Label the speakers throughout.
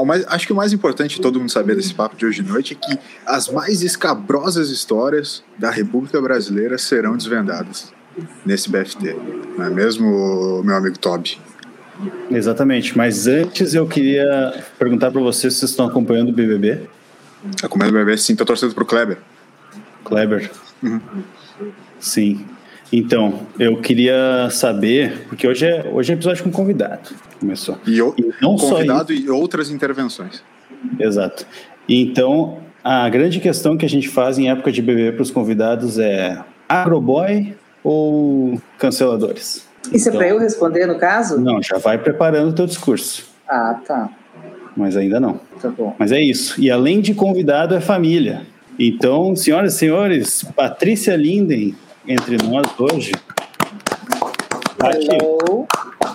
Speaker 1: Ah, mas acho que o mais importante de todo mundo saber desse papo de hoje de noite é que as mais escabrosas histórias da República Brasileira serão desvendadas nesse BFT. Não é mesmo, meu amigo Toby?
Speaker 2: Exatamente, mas antes eu queria perguntar para vocês se vocês estão acompanhando o BBB.
Speaker 1: Acompanhando o BBB, sim, estou torcendo pro Kleber.
Speaker 2: Kleber? Uhum. Sim. Então, eu queria saber, porque hoje é, hoje é episódio com convidado. Começou.
Speaker 1: E, o, e não convidado só e outras intervenções.
Speaker 2: Exato. Então, a grande questão que a gente faz em época de BBB para os convidados é agroboy ou canceladores?
Speaker 3: Isso então, é para eu responder no caso?
Speaker 2: Não, já vai preparando o teu discurso.
Speaker 3: Ah, tá.
Speaker 2: Mas ainda não.
Speaker 3: Tá bom.
Speaker 2: Mas é isso. E além de convidado, é família. Então, senhoras e senhores, Patrícia Linden entre nós hoje.
Speaker 3: Hello.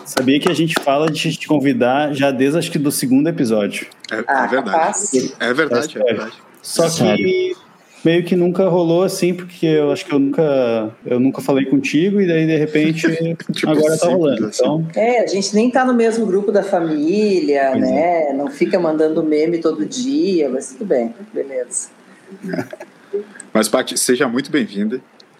Speaker 2: Sabia que a gente fala de te convidar já desde acho que do segundo episódio.
Speaker 1: É, é ah, verdade. É verdade, é, é verdade.
Speaker 2: Só que meio que nunca rolou assim, porque eu acho que eu nunca, eu nunca falei contigo e daí de repente tipo agora tá rolando. Assim. Então...
Speaker 3: É, a gente nem tá no mesmo grupo da família, pois né? É. Não fica mandando meme todo dia, mas tudo bem, beleza.
Speaker 1: Mas, Paty, seja muito bem-vinda.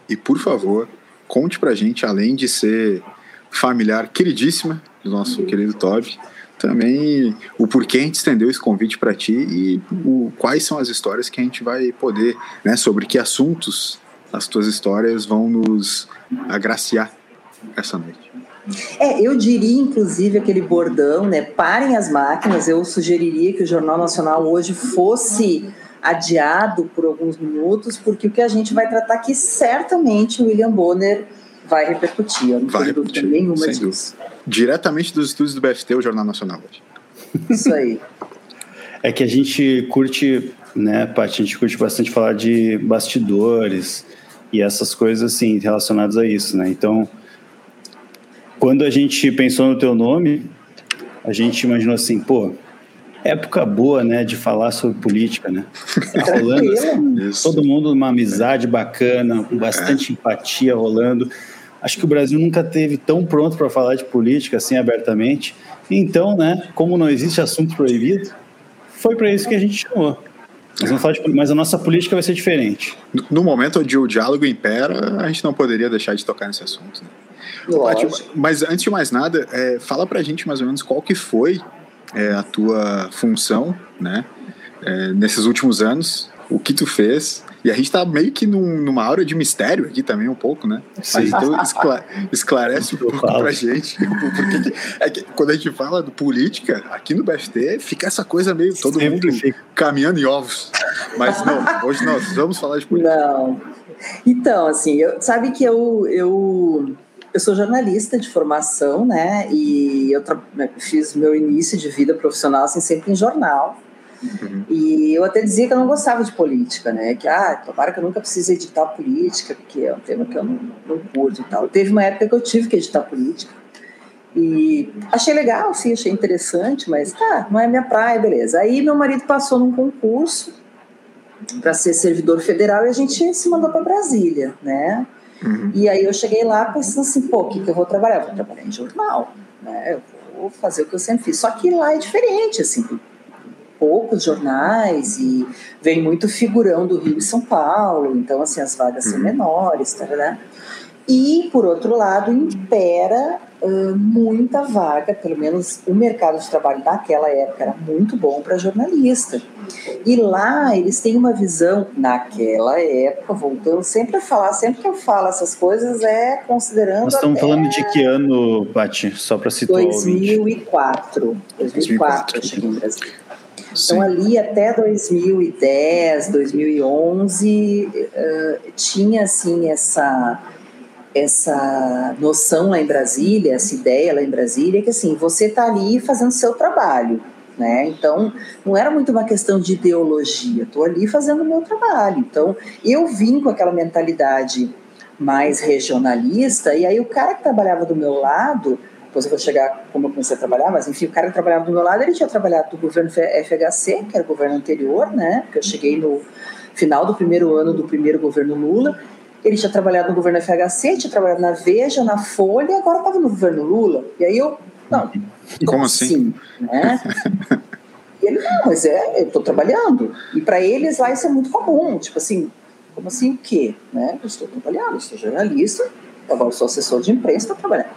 Speaker 1: E, por favor, conte pra gente, além de ser familiar queridíssima do nosso querido Toby, também o porquê a gente estendeu esse convite para ti e o, quais são as histórias que a gente vai poder, né, sobre que assuntos as tuas histórias vão nos agraciar essa noite.
Speaker 3: É, eu diria, inclusive, aquele bordão, né? Parem as máquinas. Eu sugeriria que o Jornal Nacional hoje fosse adiado por alguns minutos, porque o que a gente vai tratar aqui certamente o William Bonner vai repercutir. Eu não vai repercutir, nenhuma disso. Dúvida.
Speaker 1: Diretamente dos estúdios do BFT, o Jornal Nacional hoje.
Speaker 3: Isso aí.
Speaker 2: É que a gente curte, né, Paty, a gente curte bastante falar de bastidores e essas coisas assim relacionadas a isso, né? Então, quando a gente pensou no teu nome, a gente imaginou assim, pô, época boa, né, de falar sobre política, né? Tá rolando assim, todo mundo uma amizade bacana, com bastante empatia rolando. Acho que o Brasil nunca teve tão pronto para falar de política assim abertamente. Então, né, como não existe assunto proibido, foi para isso que a gente chamou. Nós vamos falar de, mas a nossa política vai ser diferente.
Speaker 1: No momento onde o diálogo impera, a gente não poderia deixar de tocar nesse assunto. Né? Mas antes de mais nada, é, fala pra gente mais ou menos qual que foi é, a tua função, né? É, nesses últimos anos, o que tu fez. E a gente tá meio que num, numa aura de mistério aqui também, um pouco, né? Sim. Então esclarece um pouco pra gente. Porque é que quando a gente fala do política, aqui no BFT, fica essa coisa meio todo Sempre mundo fica. caminhando em ovos. Mas não, hoje nós vamos falar de política.
Speaker 3: Não. Então, assim, eu, sabe que eu, eu eu sou jornalista de formação, né? E eu né, fiz meu início de vida profissional assim, sempre em jornal. Uhum. E eu até dizia que eu não gostava de política, né? Que, ah, tomara que eu nunca precise editar política, porque é um tema que eu não, não curto e tal. Teve uma época que eu tive que editar política. E achei legal, sim, achei interessante, mas tá, não é minha praia, beleza. Aí meu marido passou num concurso para ser servidor federal e a gente se mandou para Brasília, né? Uhum. E aí eu cheguei lá pensando assim, pô, o que, que eu vou trabalhar? Eu vou trabalhar em jornal, né? Eu vou fazer o que eu sempre fiz. Só que lá é diferente, assim, poucos jornais e vem muito figurão do Rio e São Paulo, então assim as vagas uhum. são menores, tá, né? E por outro lado impera muita vaga, pelo menos o mercado de trabalho naquela época era muito bom para jornalista. E lá eles têm uma visão, naquela época, voltando sempre a falar, sempre que eu falo essas coisas, é considerando. Nós
Speaker 2: estamos falando de que ano, Paty? Só para situar
Speaker 3: 2004. 2004 eu cheguei em Brasília. Então, ali até 2010, 2011, uh, tinha assim essa essa noção lá em Brasília, essa ideia lá em Brasília, que assim, você está ali fazendo seu trabalho, né? Então, não era muito uma questão de ideologia, estou ali fazendo o meu trabalho. Então, eu vim com aquela mentalidade mais regionalista, e aí o cara que trabalhava do meu lado, depois eu vou chegar como eu comecei a trabalhar, mas enfim, o cara que trabalhava do meu lado, ele tinha trabalhado do governo FHC, que era o governo anterior, né? Porque eu cheguei no final do primeiro ano do primeiro governo Lula, ele tinha trabalhado no governo FHC, tinha trabalhado na Veja, na Folha, e agora estava no governo Lula. E aí eu, não,
Speaker 1: como, como assim? assim?
Speaker 3: Né? E ele, não, mas é, eu estou trabalhando. E para eles lá isso é muito comum. Tipo assim, como assim o quê? Né? Eu estou trabalhando, eu sou jornalista, agora sou assessor de imprensa, estou trabalhando.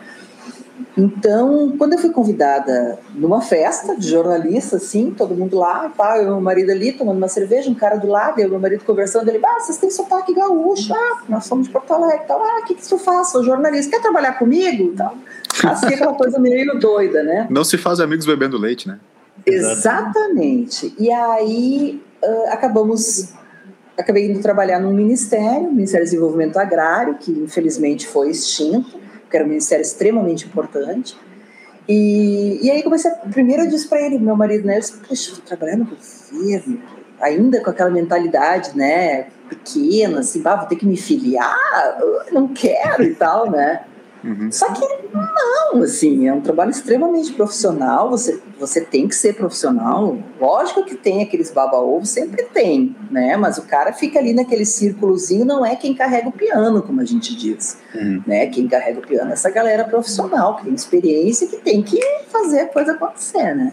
Speaker 3: Então, quando eu fui convidada numa festa de jornalista, assim, todo mundo lá, pá, eu e meu marido ali tomando uma cerveja, um cara do lado, eu e meu marido conversando, ele, ah, vocês têm sotaque gaúcho, ah, nós somos de Porto Alegre, tal, ah, o que, que tu faz? Sou jornalista, quer trabalhar comigo? Então, assim, aquela coisa meio doida, né?
Speaker 1: Não se faz amigos bebendo leite, né?
Speaker 3: Exatamente. E aí, uh, acabamos acabei indo trabalhar num ministério, Ministério do Desenvolvimento Agrário, que infelizmente foi extinto, que era um ministério extremamente importante. E, e aí comecei, a, primeiro eu disse para ele, meu marido, né, eu disse, poxa, vou trabalhar no governo, ainda com aquela mentalidade, né, pequena, assim, ah, vou ter que me filiar, não quero e tal, né. Uhum. Só que não, assim, é um trabalho extremamente profissional, você, você tem que ser profissional. Lógico que tem aqueles baba-ovo, sempre tem, né? Mas o cara fica ali naquele círculozinho, não é quem carrega o piano, como a gente diz. Uhum. Né? Quem carrega o piano é essa galera profissional, que tem experiência e que tem que fazer a coisa acontecer, né?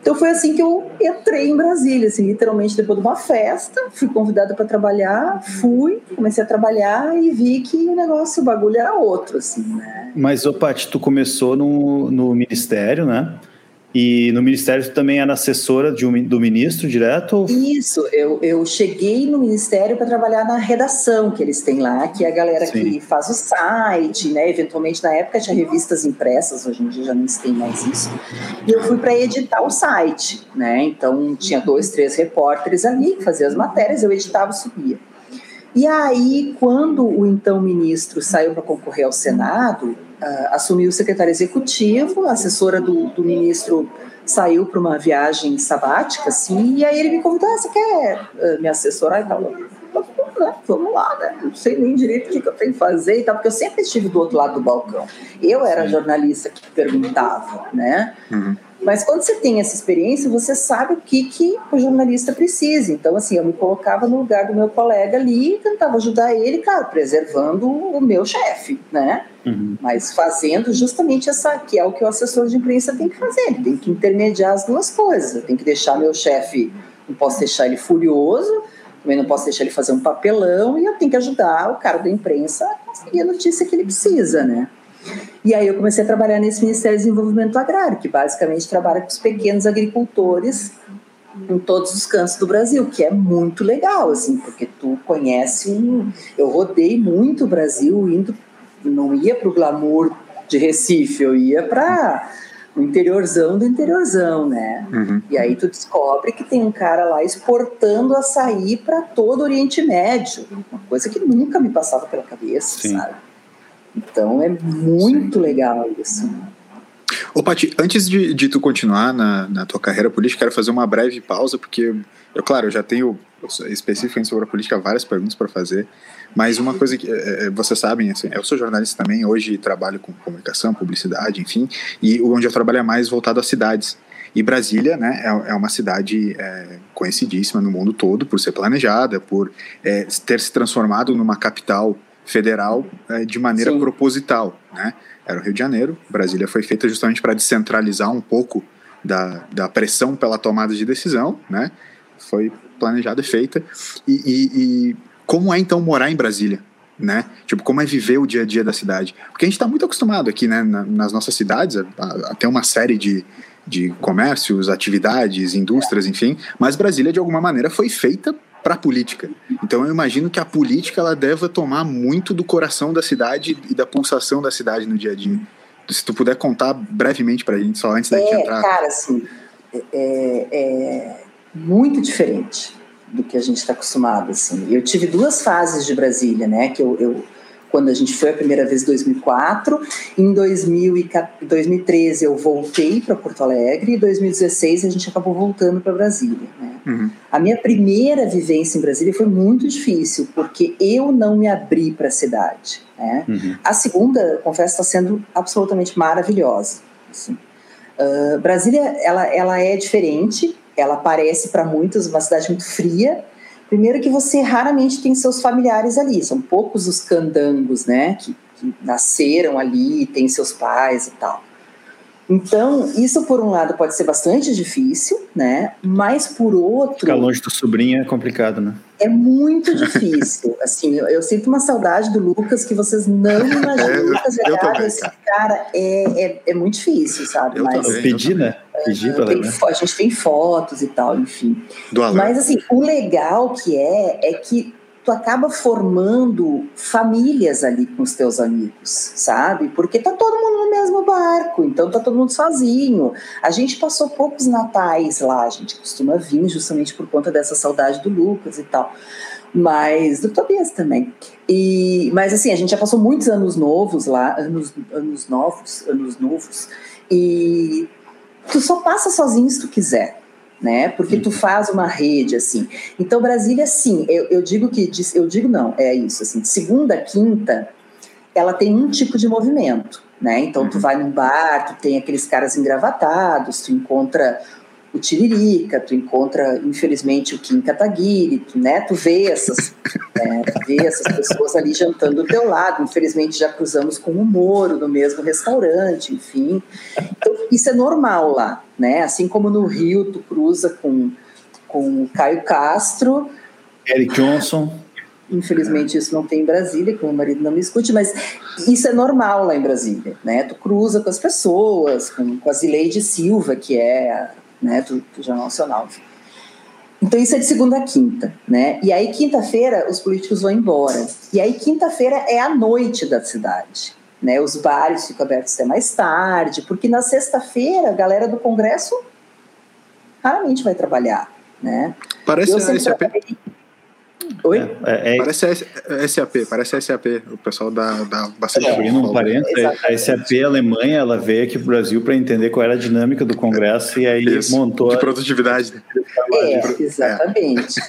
Speaker 3: Então foi assim que eu entrei em Brasília, assim, literalmente depois de uma festa, fui convidada para trabalhar, fui, comecei a trabalhar e vi que o negócio, o bagulho era outro, assim, né?
Speaker 2: Mas, ô Paty, tu começou no, no ministério, né? E no Ministério você também era assessora um, do ministro direto?
Speaker 3: Isso, eu, eu cheguei no Ministério para trabalhar na redação que eles têm lá, que é a galera Sim. que faz o site, né? Eventualmente na época tinha revistas impressas, hoje em dia já não se tem mais isso. E eu fui para editar o site, né? Então tinha dois, três repórteres ali que faziam as matérias, eu editava e subia. E aí, quando o então ministro saiu para concorrer ao Senado, uh, assumiu o secretário executivo, a assessora do, do ministro saiu para uma viagem sabática, assim, e aí ele me convidou, ah, você quer uh, me assessorar e tal? né, vamos lá, né? Não sei nem direito o que, eu tenho que fazer e tal, porque eu sempre estive do outro lado do balcão. Eu era jornalista que perguntava, né? Uhum. Mas quando você tem essa experiência, você sabe o que, que o jornalista precisa. Então, assim, eu me colocava no lugar do meu colega ali e tentava ajudar ele, claro, preservando o meu chefe, né? Uhum. Mas fazendo justamente essa, que é o que o assessor de imprensa tem que fazer. Ele tem que intermediar as duas coisas. Eu tenho que deixar meu chefe, não posso deixar ele furioso, também não posso deixar ele fazer um papelão e eu tenho que ajudar o cara da imprensa a conseguir a notícia que ele precisa, né? E aí eu comecei a trabalhar nesse Ministério do Desenvolvimento Agrário, que basicamente trabalha com os pequenos agricultores em todos os cantos do Brasil, que é muito legal, assim, porque tu conhece um... Eu rodei muito o Brasil, indo, não ia para o glamour de Recife, eu ia para o interiorzão do interiorzão, né? Uhum. E aí tu descobre que tem um cara lá exportando açaí para todo o Oriente Médio, uma coisa que nunca me passava pela cabeça, Sim. sabe? Então é muito Sim. legal isso.
Speaker 1: Ô, Pati, antes de, de tu continuar na, na tua carreira política, quero fazer uma breve pausa, porque eu, claro, eu já tenho especificamente sobre a política várias perguntas para fazer, mas uma coisa que é, é, vocês sabem, assim, eu sou jornalista também, hoje trabalho com comunicação, publicidade, enfim, e onde eu trabalho é mais voltado às cidades. E Brasília né, é, é uma cidade é, conhecidíssima no mundo todo por ser planejada, por é, ter se transformado numa capital federal é, de maneira Sim. proposital. Né? Era o Rio de Janeiro, Brasília foi feita justamente para descentralizar um pouco da, da pressão pela tomada de decisão, né? foi planejada e feita. E, e, e como é então morar em Brasília? né? Tipo, como é viver o dia a dia da cidade? Porque a gente está muito acostumado aqui, né, na, nas nossas cidades, a, a, a, ter uma série de, de comércios, atividades, indústrias, enfim, mas Brasília, de alguma maneira, foi feita para a política. Então eu imagino que a política ela deva tomar muito do coração da cidade e da pulsação da cidade no dia a dia. Se tu puder contar brevemente para a gente, só antes da gente
Speaker 3: é,
Speaker 1: entrar.
Speaker 3: Cara, assim, é, é muito diferente do que a gente está acostumado. Assim. Eu tive duas fases de Brasília, né? Que eu, eu quando a gente foi a primeira vez em 2004. Em 2013 eu voltei para Porto Alegre e em 2016 a gente acabou voltando para Brasília. Né? Uhum. A minha primeira vivência em Brasília foi muito difícil porque eu não me abri para a cidade. Né? Uhum. A segunda, confesso, está sendo absolutamente maravilhosa. Assim. Uh, Brasília ela, ela é diferente, ela parece para muitos uma cidade muito fria, Primeiro que você raramente tem seus familiares ali, são poucos os candangos, né, que, que nasceram ali, têm seus pais e tal. Então, isso por um lado pode ser bastante difícil, né? Mas por outro.
Speaker 2: Ficar longe do sobrinho é complicado, né?
Speaker 3: É muito difícil. assim, eu, eu, sinto uma saudade do Lucas que vocês não imaginam. É, Lucas Vergara, esse cara é, é, é, muito difícil, sabe?
Speaker 2: Eu Mas, também, pedi, né? Pedi
Speaker 3: pra tem, A gente tem fotos e tal, enfim. Mas assim, o legal que é, é que tu acaba formando famílias ali com os teus amigos, sabe? Porque tá todo mundo no mesmo barco, então tá todo mundo sozinho. A gente passou poucos natais lá, a gente costuma vir justamente por conta dessa saudade do Lucas e tal. Mas do Tobias também. E, mas assim, a gente já passou muitos anos novos lá, anos, anos novos, anos novos, e tu só passa sozinho se tu quiser né? Porque tu uhum. faz uma rede assim. Então Brasília, sim, eu, eu digo que eu digo não, é isso assim. Segunda, quinta, ela tem um tipo de movimento, né? Então tu uhum. vai num bar, tu tem aqueles caras engravatados, tu encontra o Tiririca, tu encontra, infelizmente, o Kim Kataguiri, tu, né? Tu vê essas, é, tu vê essas pessoas ali jantando do teu lado. Infelizmente, já cruzamos com o Moro no mesmo restaurante, enfim. Então, isso é normal lá, né? Assim como no Rio, tu cruza com, com o Caio Castro.
Speaker 2: Eric Johnson.
Speaker 3: Infelizmente isso não tem em Brasília, que o meu marido não me escute, mas isso é normal lá em Brasília, né? Tu cruza com as pessoas, com, com a Zileide Silva, que é né, do, do Jornal Nacional. Então isso é de segunda a quinta, né? E aí quinta-feira os políticos vão embora. E aí quinta-feira é a noite da cidade, né? Os bares ficam abertos até mais tarde, porque na sexta-feira a galera do Congresso raramente vai trabalhar, né?
Speaker 1: Parece a SAP. Oi? É, é, é, parece SAP, parece SAP. O pessoal dá, dá bastante. É,
Speaker 2: abrindo um parênteses, a SAP Alemanha, ela veio aqui para o Brasil para entender qual era a dinâmica do Congresso e aí Isso, montou.
Speaker 1: De produtividade.
Speaker 3: É, exatamente.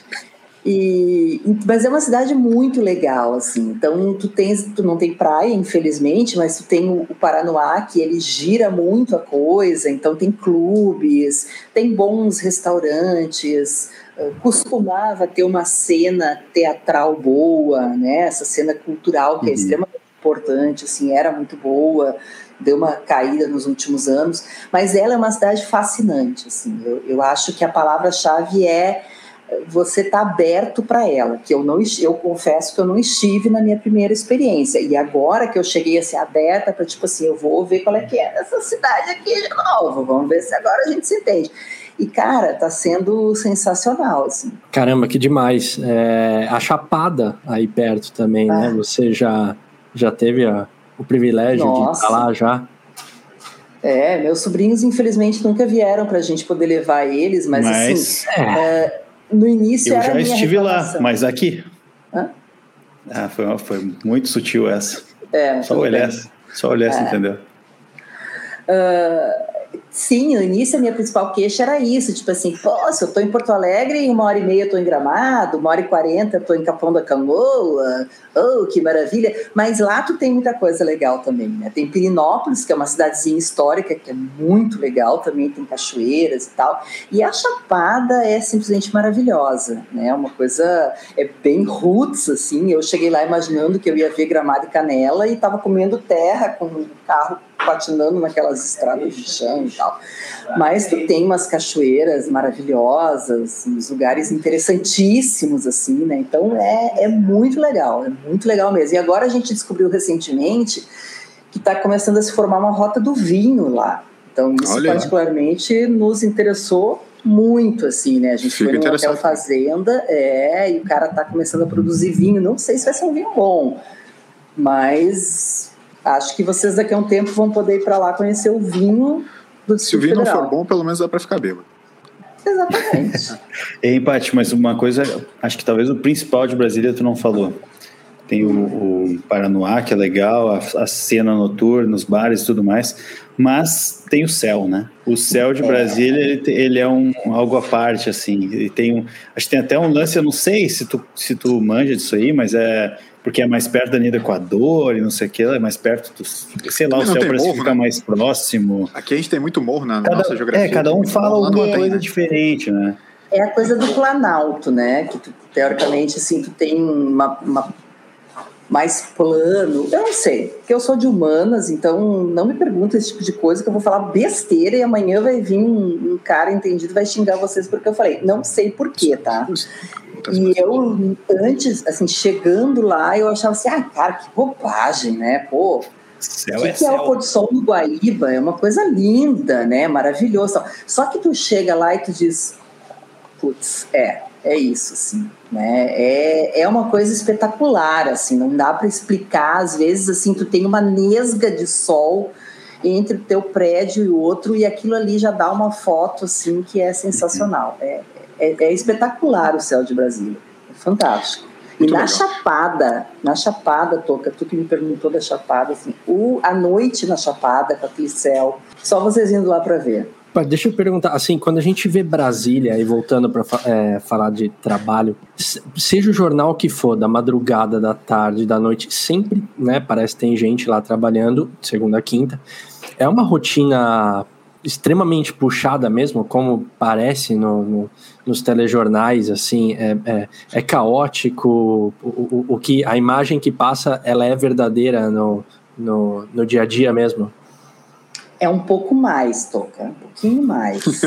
Speaker 3: E, mas é uma cidade muito legal, assim. Então, tu tens, tu não tem praia, infelizmente, mas tu tem o, o Paranoá, que ele gira muito a coisa. Então, tem clubes, tem bons restaurantes, costumava ter uma cena teatral boa, né? Essa cena cultural que é uhum. é extremamente importante, assim, era muito boa, deu uma caída nos últimos anos, mas ela é uma cidade fascinante, assim. Eu, eu acho que a palavra-chave é você tá aberto para ela, que eu não eu confesso que eu não estive na minha primeira experiência e agora que eu cheguei a ser aberta para tipo assim, eu vou ver qual é que é essa cidade aqui de novo, vamos ver se agora a gente se entende. E, cara, tá sendo sensacional, assim.
Speaker 4: Caramba, que demais. É, a Chapada aí perto também, né? ah. né? Você já, já teve a, o privilégio Nossa. de estar lá já?
Speaker 3: É, meus sobrinhos, infelizmente, nunca vieram pra gente poder levar eles, mas, assim, mas assim, é. É, no início
Speaker 2: Eu
Speaker 3: já
Speaker 2: estive lá, mas aqui. Hã? Ah, foi, foi muito sutil essa. É, só olhar, só olhar, é. entendeu?
Speaker 3: Uh, Sim, no início a minha principal queixa era isso, tipo assim, se eu tô em Porto Alegre, uma hora e meia tô em Gramado, uma hora e quarenta tô em Capão da Canoa, oh, que maravilha. Mas lá tu tem muita coisa legal também, né? Tem Pirinópolis, que é uma cidadezinha histórica, que é muito legal também, tem cachoeiras e tal. E a Chapada é simplesmente maravilhosa, né? Uma coisa, é bem roots, assim. Eu cheguei lá imaginando que eu ia ver Gramado e Canela e tava comendo terra com um carro patinando naquelas estradas de chão e tal. Mas tu tem umas cachoeiras maravilhosas, uns lugares interessantíssimos, assim, né? Então é, é muito legal, é muito legal mesmo. E agora a gente descobriu recentemente que está começando a se formar uma rota do vinho lá. Então isso Olha. particularmente nos interessou muito, assim, né? A gente Fica foi num hotel fazenda, é, e o cara tá começando a produzir vinho. Não sei se vai ser um vinho bom, mas acho que vocês daqui a um tempo vão poder ir para lá conhecer o vinho do
Speaker 1: Se o vinho Federal. não for bom, pelo menos dá para ficar bêbado.
Speaker 3: Exatamente.
Speaker 2: é empate, mas uma coisa, acho que talvez o principal de Brasília tu não falou. Tem o, o Paranoá, que é legal, a, a, cena noturna, os bares e tudo mais, mas tem o céu, né? O céu de é. Brasília, ele, ele é um, algo à parte, assim. Ele tem um, acho que tem até um lance, eu não sei se tu, se tu manja disso aí, mas é porque é mais perto da linha do Equador e não sei o que, é mais perto do. Sei lá, o céu parece morro, ficar né? mais próximo.
Speaker 1: Aqui a gente tem muito morro na cada, nossa geografia.
Speaker 2: É, cada um fala alguma coisa tem, né? diferente, né?
Speaker 3: É a coisa do Planalto, né? Que tu, teoricamente, assim, tu tem uma, uma mais plano. Eu não sei, porque eu sou de humanas, então não me pergunta esse tipo de coisa que eu vou falar besteira e amanhã vai vir um, um cara entendido vai xingar vocês porque eu falei. Não sei porquê, tá? E eu, antes, assim, chegando lá, eu achava assim, ah, cara, que bobagem, né? Pô, Céu o que, é, que é o pôr do sol no Guaíba? É uma coisa linda, né? Maravilhosa. Só que tu chega lá e tu diz, putz, é, é isso, assim, né? É, é uma coisa espetacular, assim, não dá para explicar. Às vezes, assim, tu tem uma nesga de sol entre o teu prédio e o outro e aquilo ali já dá uma foto, assim, que é sensacional. É, é, é espetacular o céu de Brasília. É fantástico. E Muito na legal. Chapada, na Chapada, Toca, tu que me perguntou da Chapada, assim, o, a noite na Chapada, com aquele céu, só vocês indo lá para ver.
Speaker 4: Deixa eu perguntar, assim, quando a gente vê Brasília, e voltando para é, falar de trabalho, seja o jornal que for, da madrugada, da tarde, da noite, sempre, né, parece que tem gente lá trabalhando, segunda a quinta. É uma rotina extremamente puxada mesmo, como parece no, no, nos telejornais, assim, é, é, é caótico, o, o, o, que a imagem que passa, ela é verdadeira no, no, no dia a dia mesmo?
Speaker 3: É um pouco mais, Toca, um pouquinho mais.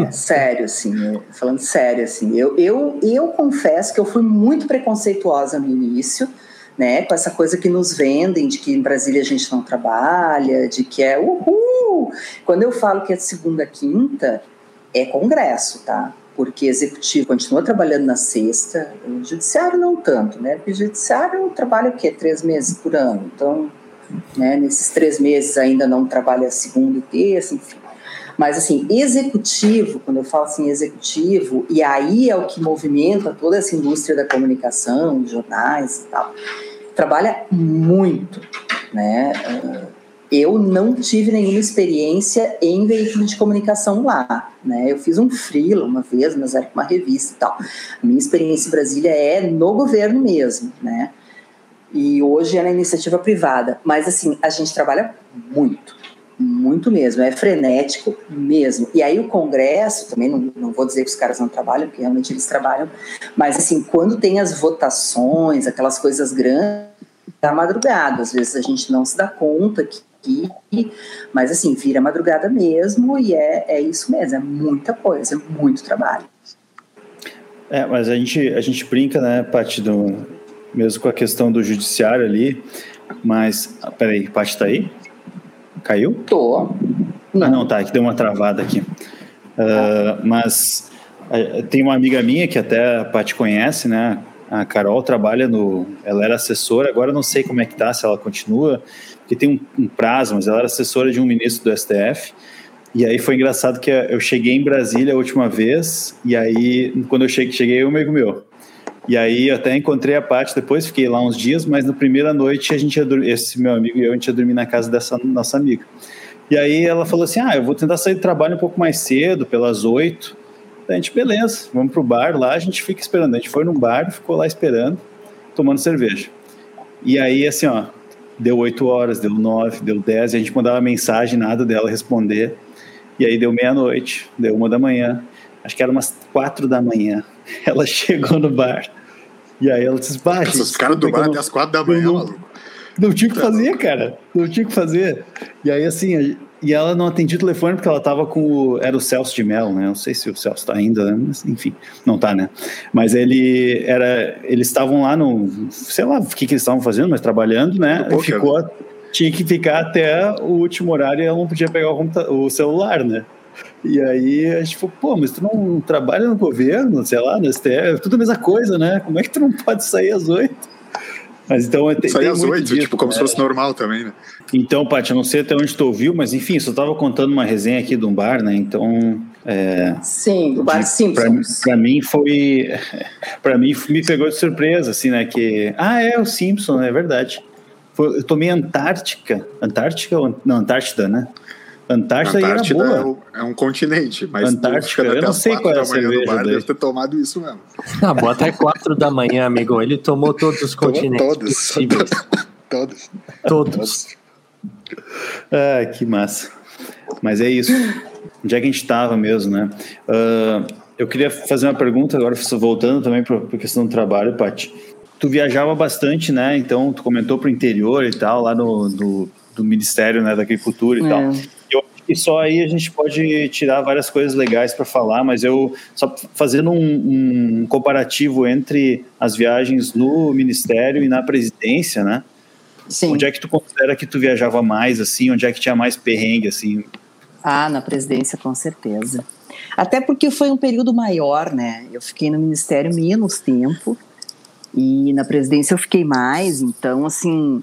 Speaker 3: é, sério, assim, falando sério, assim, eu, eu, eu confesso que eu fui muito preconceituosa no início, né, com essa coisa que nos vendem de que em Brasília a gente não trabalha, de que é uhul. Quando eu falo que é segunda quinta, é congresso, tá? Porque executivo continua trabalhando na sexta, o judiciário não tanto, né? Porque o judiciário trabalha o quê? Três meses por ano. Então, né, nesses três meses ainda não trabalha segunda e terça, enfim. Mas, assim, executivo, quando eu falo assim, executivo, e aí é o que movimenta toda essa indústria da comunicação, jornais e tal, trabalha muito, né? Eu não tive nenhuma experiência em veículo de comunicação lá, né? Eu fiz um freela uma vez, mas era uma revista e tal. A minha experiência em Brasília é no governo mesmo, né? E hoje é na iniciativa privada. Mas, assim, a gente trabalha muito, muito mesmo, é frenético mesmo. E aí o Congresso, também não, não vou dizer que os caras não trabalham, porque realmente eles trabalham, mas assim, quando tem as votações, aquelas coisas grandes, da madrugada, às vezes a gente não se dá conta que, mas assim, vira madrugada mesmo e é, é isso mesmo, é muita coisa, é muito trabalho.
Speaker 2: É, mas a gente, a gente brinca, né, Paty, do, mesmo com a questão do judiciário ali, mas, peraí, Paty tá aí? Caiu?
Speaker 3: Tô.
Speaker 2: Não. Ah, não, tá, que deu uma travada aqui. Uh, mas uh, tem uma amiga minha que até a Paty conhece, né? A Carol trabalha no. Ela era assessora, agora não sei como é que tá, se ela continua, porque tem um, um prazo, mas ela era assessora de um ministro do STF. E aí foi engraçado que eu cheguei em Brasília a última vez, e aí, quando eu cheguei, cheguei eu meio meu. E aí eu até encontrei a Paty depois, fiquei lá uns dias, mas na primeira noite a gente ia, esse meu amigo e eu, a gente ia dormir na casa dessa nossa amiga. E aí ela falou assim: Ah, eu vou tentar sair do trabalho um pouco mais cedo, pelas oito. A gente, beleza, vamos pro bar lá, a gente fica esperando. A gente foi num bar, ficou lá esperando, tomando cerveja. E aí, assim, ó, deu oito horas, deu nove, deu dez, e a gente mandava mensagem, nada dela responder. E aí deu meia-noite, deu uma da manhã, acho que era umas quatro da manhã. Ela chegou no bar. E aí ela disse, bah,
Speaker 1: Os caras do bar até as quatro da manhã, maluco.
Speaker 2: Não tinha o que fazer, cara. Não tinha o que fazer. E aí, assim, e ela não atendia o telefone porque ela tava com o. Era o Celso de Mello, né? Não sei se o Celso tá ainda, né? Mas, enfim, não tá, né? Mas ele era. Eles estavam lá no. Sei lá o que, que eles estavam fazendo, mas trabalhando, né? E ficou. Tinha que ficar até o último horário e ela não podia pegar o, o celular, né? E aí a gente falou, pô, mas tu não trabalha no governo, sei lá, no STF, é tudo a mesma coisa, né? Como é que tu não pode sair às oito? Mas então tem,
Speaker 1: Sair às oito, tipo, como né? se fosse normal também, né?
Speaker 2: Então, Paty, eu não sei até onde tu ouviu, mas enfim, só estava contando uma resenha aqui de um bar, né? Então. É,
Speaker 3: Sim, do bar Simpsons.
Speaker 2: Para mim foi. para mim me pegou de surpresa, assim, né? Que. Ah, é o Simpson, é verdade. Foi, eu tomei Antártica. Antártica ou. Não, Antártida, né? Antártida, Antártida
Speaker 1: era boa. É, um continente, mas
Speaker 2: Antártica, eu não sei qual é a cerveja bar,
Speaker 1: deve ter tomado isso mesmo.
Speaker 4: Ah, boa até quatro da manhã, amigo. Ele tomou todos os continentes todos.
Speaker 1: todos.
Speaker 4: Todos.
Speaker 2: Ah, que massa. Mas é isso. Onde é que a gente estava mesmo, né? Uh, eu queria fazer uma pergunta agora, voltando também para a questão do trabalho, Paty. tu viajava bastante, né? Então, tu comentou para o interior e tal, lá no, no do Ministério né, da Agricultura e é. tal. Que só aí a gente pode tirar várias coisas legais para falar, mas eu, só fazendo um, um, comparativo entre as viagens no Ministério e na presidência, né? Sim. Onde é que tu considera que tu viajava mais, assim? Onde é que tinha mais perrengue, assim?
Speaker 3: Ah, na presidência, com certeza. Até porque foi um período maior, né? Eu fiquei no Ministério menos tempo e na presidência eu fiquei mais, então, assim,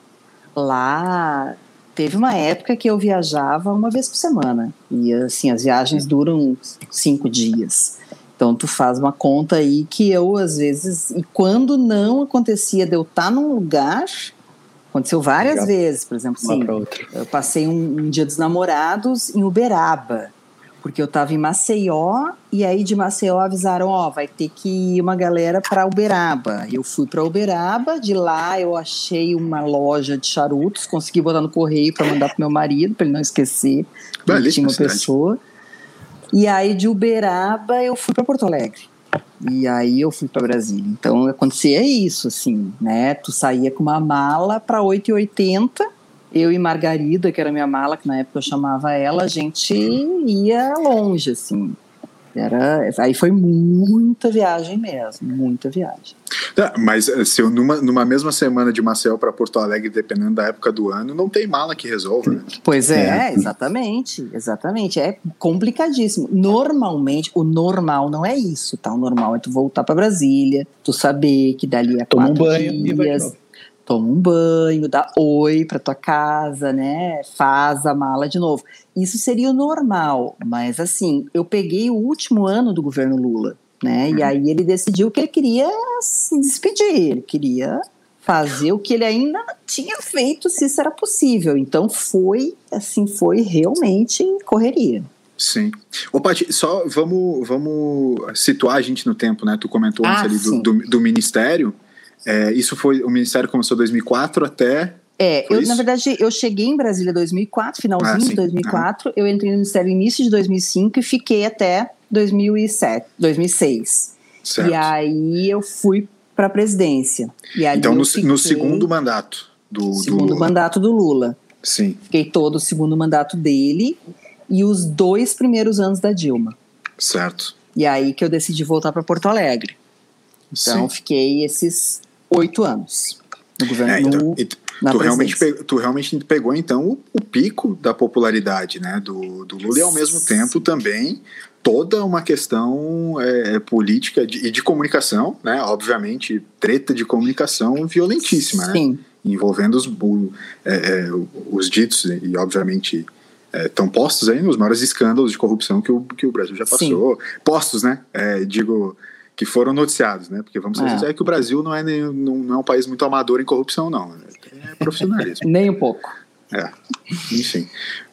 Speaker 3: lá teve uma época que eu viajava uma vez por semana. E, assim, as viagens duram cinco dias. Então, tu faz uma conta aí que eu, às vezes, e quando não acontecia de eu estar num lugar, aconteceu várias Legal. vezes, por exemplo, sim, eu passei um, um dia dos namorados em Uberaba porque eu estava em Maceió e aí de Maceió avisaram, ó, vai ter que ir uma galera para Uberaba. Eu fui para Uberaba, de lá eu achei uma loja de charutos, consegui botar no correio para mandar pro meu marido, para ele não esquecer que tinha uma pessoa. E aí de Uberaba eu fui para Porto Alegre. E aí eu fui para Brasília. Então acontecia isso assim, né? Tu saía com uma mala para 8,80 eu e Margarida, que era minha mala, que na época eu chamava ela, a gente ia longe, assim. Era, aí foi muita viagem mesmo, muita viagem.
Speaker 1: Tá, mas eh, se eu numa, numa mesma semana de Maceió para Porto Alegre, dependendo da época do ano, não tem mala que resolva, né?
Speaker 3: Pois é, é, exatamente, exatamente. É complicadíssimo. Normalmente, o normal não é isso, tá? O normal é tu voltar para Brasília, tu saber que dali a Toma quatro um banho dias toma um banho, dá oi para tua casa, né? Faz a mala de novo. Isso seria o normal, mas assim, eu peguei o último ano do governo Lula, né? E uhum. aí ele decidiu que ele queria se despedir, ele queria fazer o que ele ainda tinha feito, se isso era possível. Então foi, assim, foi realmente correria.
Speaker 1: Sim. Ô, Paty, só vamos, vamos situar a gente no tempo, né? Tu comentou ah, antes ali do, do, do Ministério. É, isso foi, o Ministério começou em 2004 até...
Speaker 3: É, eu, na verdade, eu cheguei em Brasília em 2004, finalzinho ah, de 2004, uhum. eu entrei no Ministério no início de 2005 e fiquei até 2007, 2006. Certo. E aí eu fui para a presidência.
Speaker 1: então, no, fiquei, no, segundo mandato do,
Speaker 3: segundo
Speaker 1: do Lula.
Speaker 3: mandato do Lula.
Speaker 1: Sim.
Speaker 3: Fiquei todo o segundo mandato dele e os dois primeiros anos da Dilma.
Speaker 1: Certo.
Speaker 3: E aí que eu decidi voltar para Porto Alegre. Então, Sim. fiquei esses oito anos no governo. É, então,
Speaker 1: no, tu, realmente pegou, tu realmente pegou, então, o, o, pico da popularidade né, do, do Lula e, ao mesmo tempo, também toda uma questão é, é, política de, e de comunicação, né? Obviamente, treta de comunicação violentíssima, né? Sim. né? Envolvendo os, é, é os ditos e, obviamente, estão é, postos aí nos maiores escândalos de corrupção que o, que o Brasil já passou. Sim. Postos, né? É, digo, que foram noticiados, né? Porque vamos é. dizer que o Brasil não é, nem, não, não, é um país muito amador em corrupção, não. Né? É profissionalismo.
Speaker 3: Nem um pouco.
Speaker 1: É, enfim.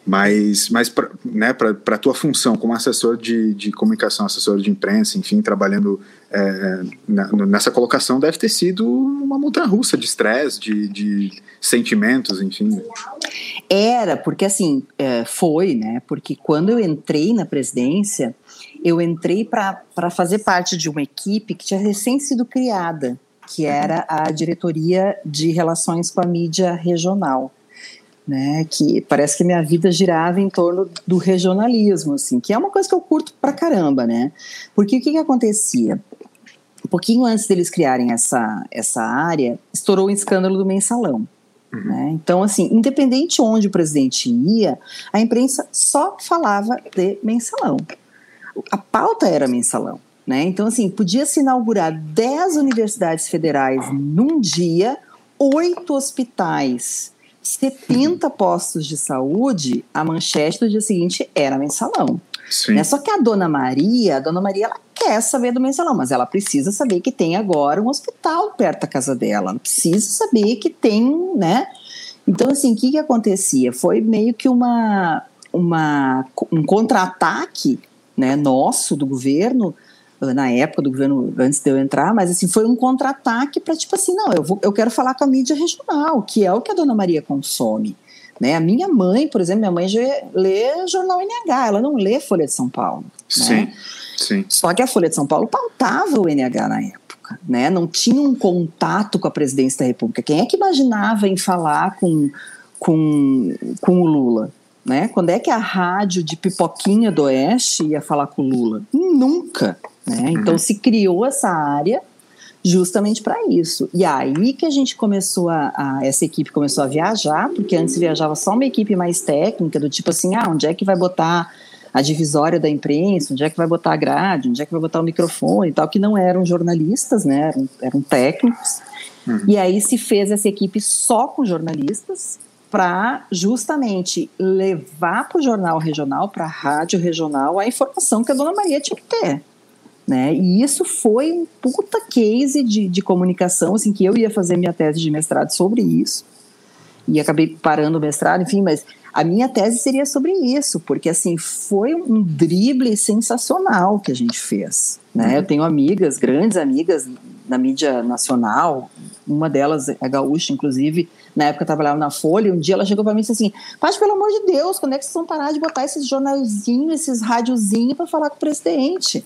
Speaker 1: Mas, mas para né, a tua função como assessor de, de comunicação, assessor de imprensa, enfim, trabalhando é, na, nessa colocação, deve ter sido uma montanha russa de estresse, de, de sentimentos, enfim.
Speaker 3: Era, porque assim, é, foi, né? Porque quando eu entrei na presidência, eu entrei para fazer parte de uma equipe que tinha recém sido criada, que era a diretoria de relações com a mídia regional. Né, que parece que minha vida girava em torno do regionalismo, assim, que é uma coisa que eu curto pra caramba, né? Porque o que, que acontecia? Um pouquinho antes deles criarem essa, essa área, estourou o escândalo do mensalão. Uhum. Né? Então, assim, independente onde o presidente ia, a imprensa só falava de mensalão a pauta era mensalão. Né? Então, assim, podia se inaugurar 10 universidades federais num dia, oito hospitais, 70 postos de saúde, a manchete do dia seguinte era mensalão. Né? Só que a dona Maria, a dona Maria, ela quer saber do mensalão, mas ela precisa saber que tem agora um hospital perto da casa dela, ela precisa saber que tem, né? Então, assim, o que, que acontecia? Foi meio que uma, uma, um contra-ataque né, nosso, do governo, ah, na época do governo, antes de eu entrar, mas assim, foi um contra-ataque para tipo assim, não, eu, vou, eu quero falar com a mídia regional, que é o que a dona Maria consome. Né? A minha mãe, por exemplo, minha mãe já lê jornal NH, ela não lê Folha de São Paulo.
Speaker 1: Sim, né? sim.
Speaker 3: Só que a Folha de São Paulo pautava o NH na época. época, né? Não tinha um contato com a presidência da República. Quem é que imaginava em falar com, com, com o Lula? Né? Quando é que a rádio de Pipoquinha do Oeste ia falar com o Lula? Nunca. Né? Então se criou essa área justamente para isso. E aí que a gente começou a, a, essa equipe começou a viajar, porque antes viajava só uma equipe mais técnica, do tipo assim, ah, onde é que vai botar a divisória da imprensa, onde é que vai botar a grade, onde é que vai botar o microfone e tal, que não eram jornalistas, né, eram, eram técnicos. Uhum. E aí se fez essa equipe só com jornalistas para justamente levar para o jornal regional, para a rádio regional, a informação que a Dona Maria tinha que ter. Né? E isso foi um puta case de, de comunicação, assim, que eu ia fazer minha tese de mestrado sobre isso, e acabei parando o mestrado, enfim, mas a minha tese seria sobre isso, porque assim, foi um drible sensacional que a gente fez, né? Eu tenho amigas, grandes amigas na mídia nacional, uma delas é gaúcha, inclusive, na época trabalhava na Folha, e um dia ela chegou para mim e disse assim, Paz, pelo amor de Deus, quando é que vocês vão parar de botar esses jornalzinhos, esses rádiozinhos para falar com o presidente?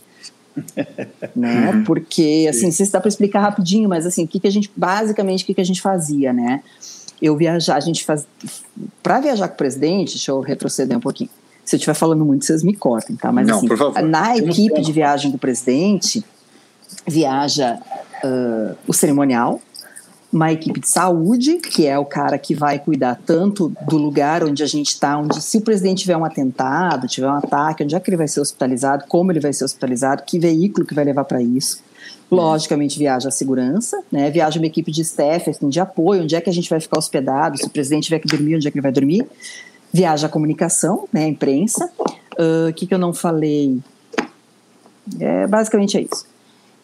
Speaker 3: né? Porque, assim, não sei se dá para explicar rapidinho, mas assim, o que, que a gente, basicamente, o que, que a gente fazia, né? Eu viajar, a gente faz. Para viajar com o presidente, deixa eu retroceder um pouquinho. Se eu estiver falando muito, vocês me cortem, tá? Mas, não, assim, na equipe de viagem do presidente, viaja uh, o cerimonial, uma equipe de saúde, que é o cara que vai cuidar tanto do lugar onde a gente está, onde se o presidente tiver um atentado, tiver um ataque, onde é que ele vai ser hospitalizado, como ele vai ser hospitalizado, que veículo que vai levar para isso. Logicamente viaja a segurança, né? viaja uma equipe de staff, assim, de apoio, onde é que a gente vai ficar hospedado, se o presidente tiver que dormir, onde é que ele vai dormir. Viaja a comunicação, né? a imprensa. O uh, que, que eu não falei? É, basicamente é isso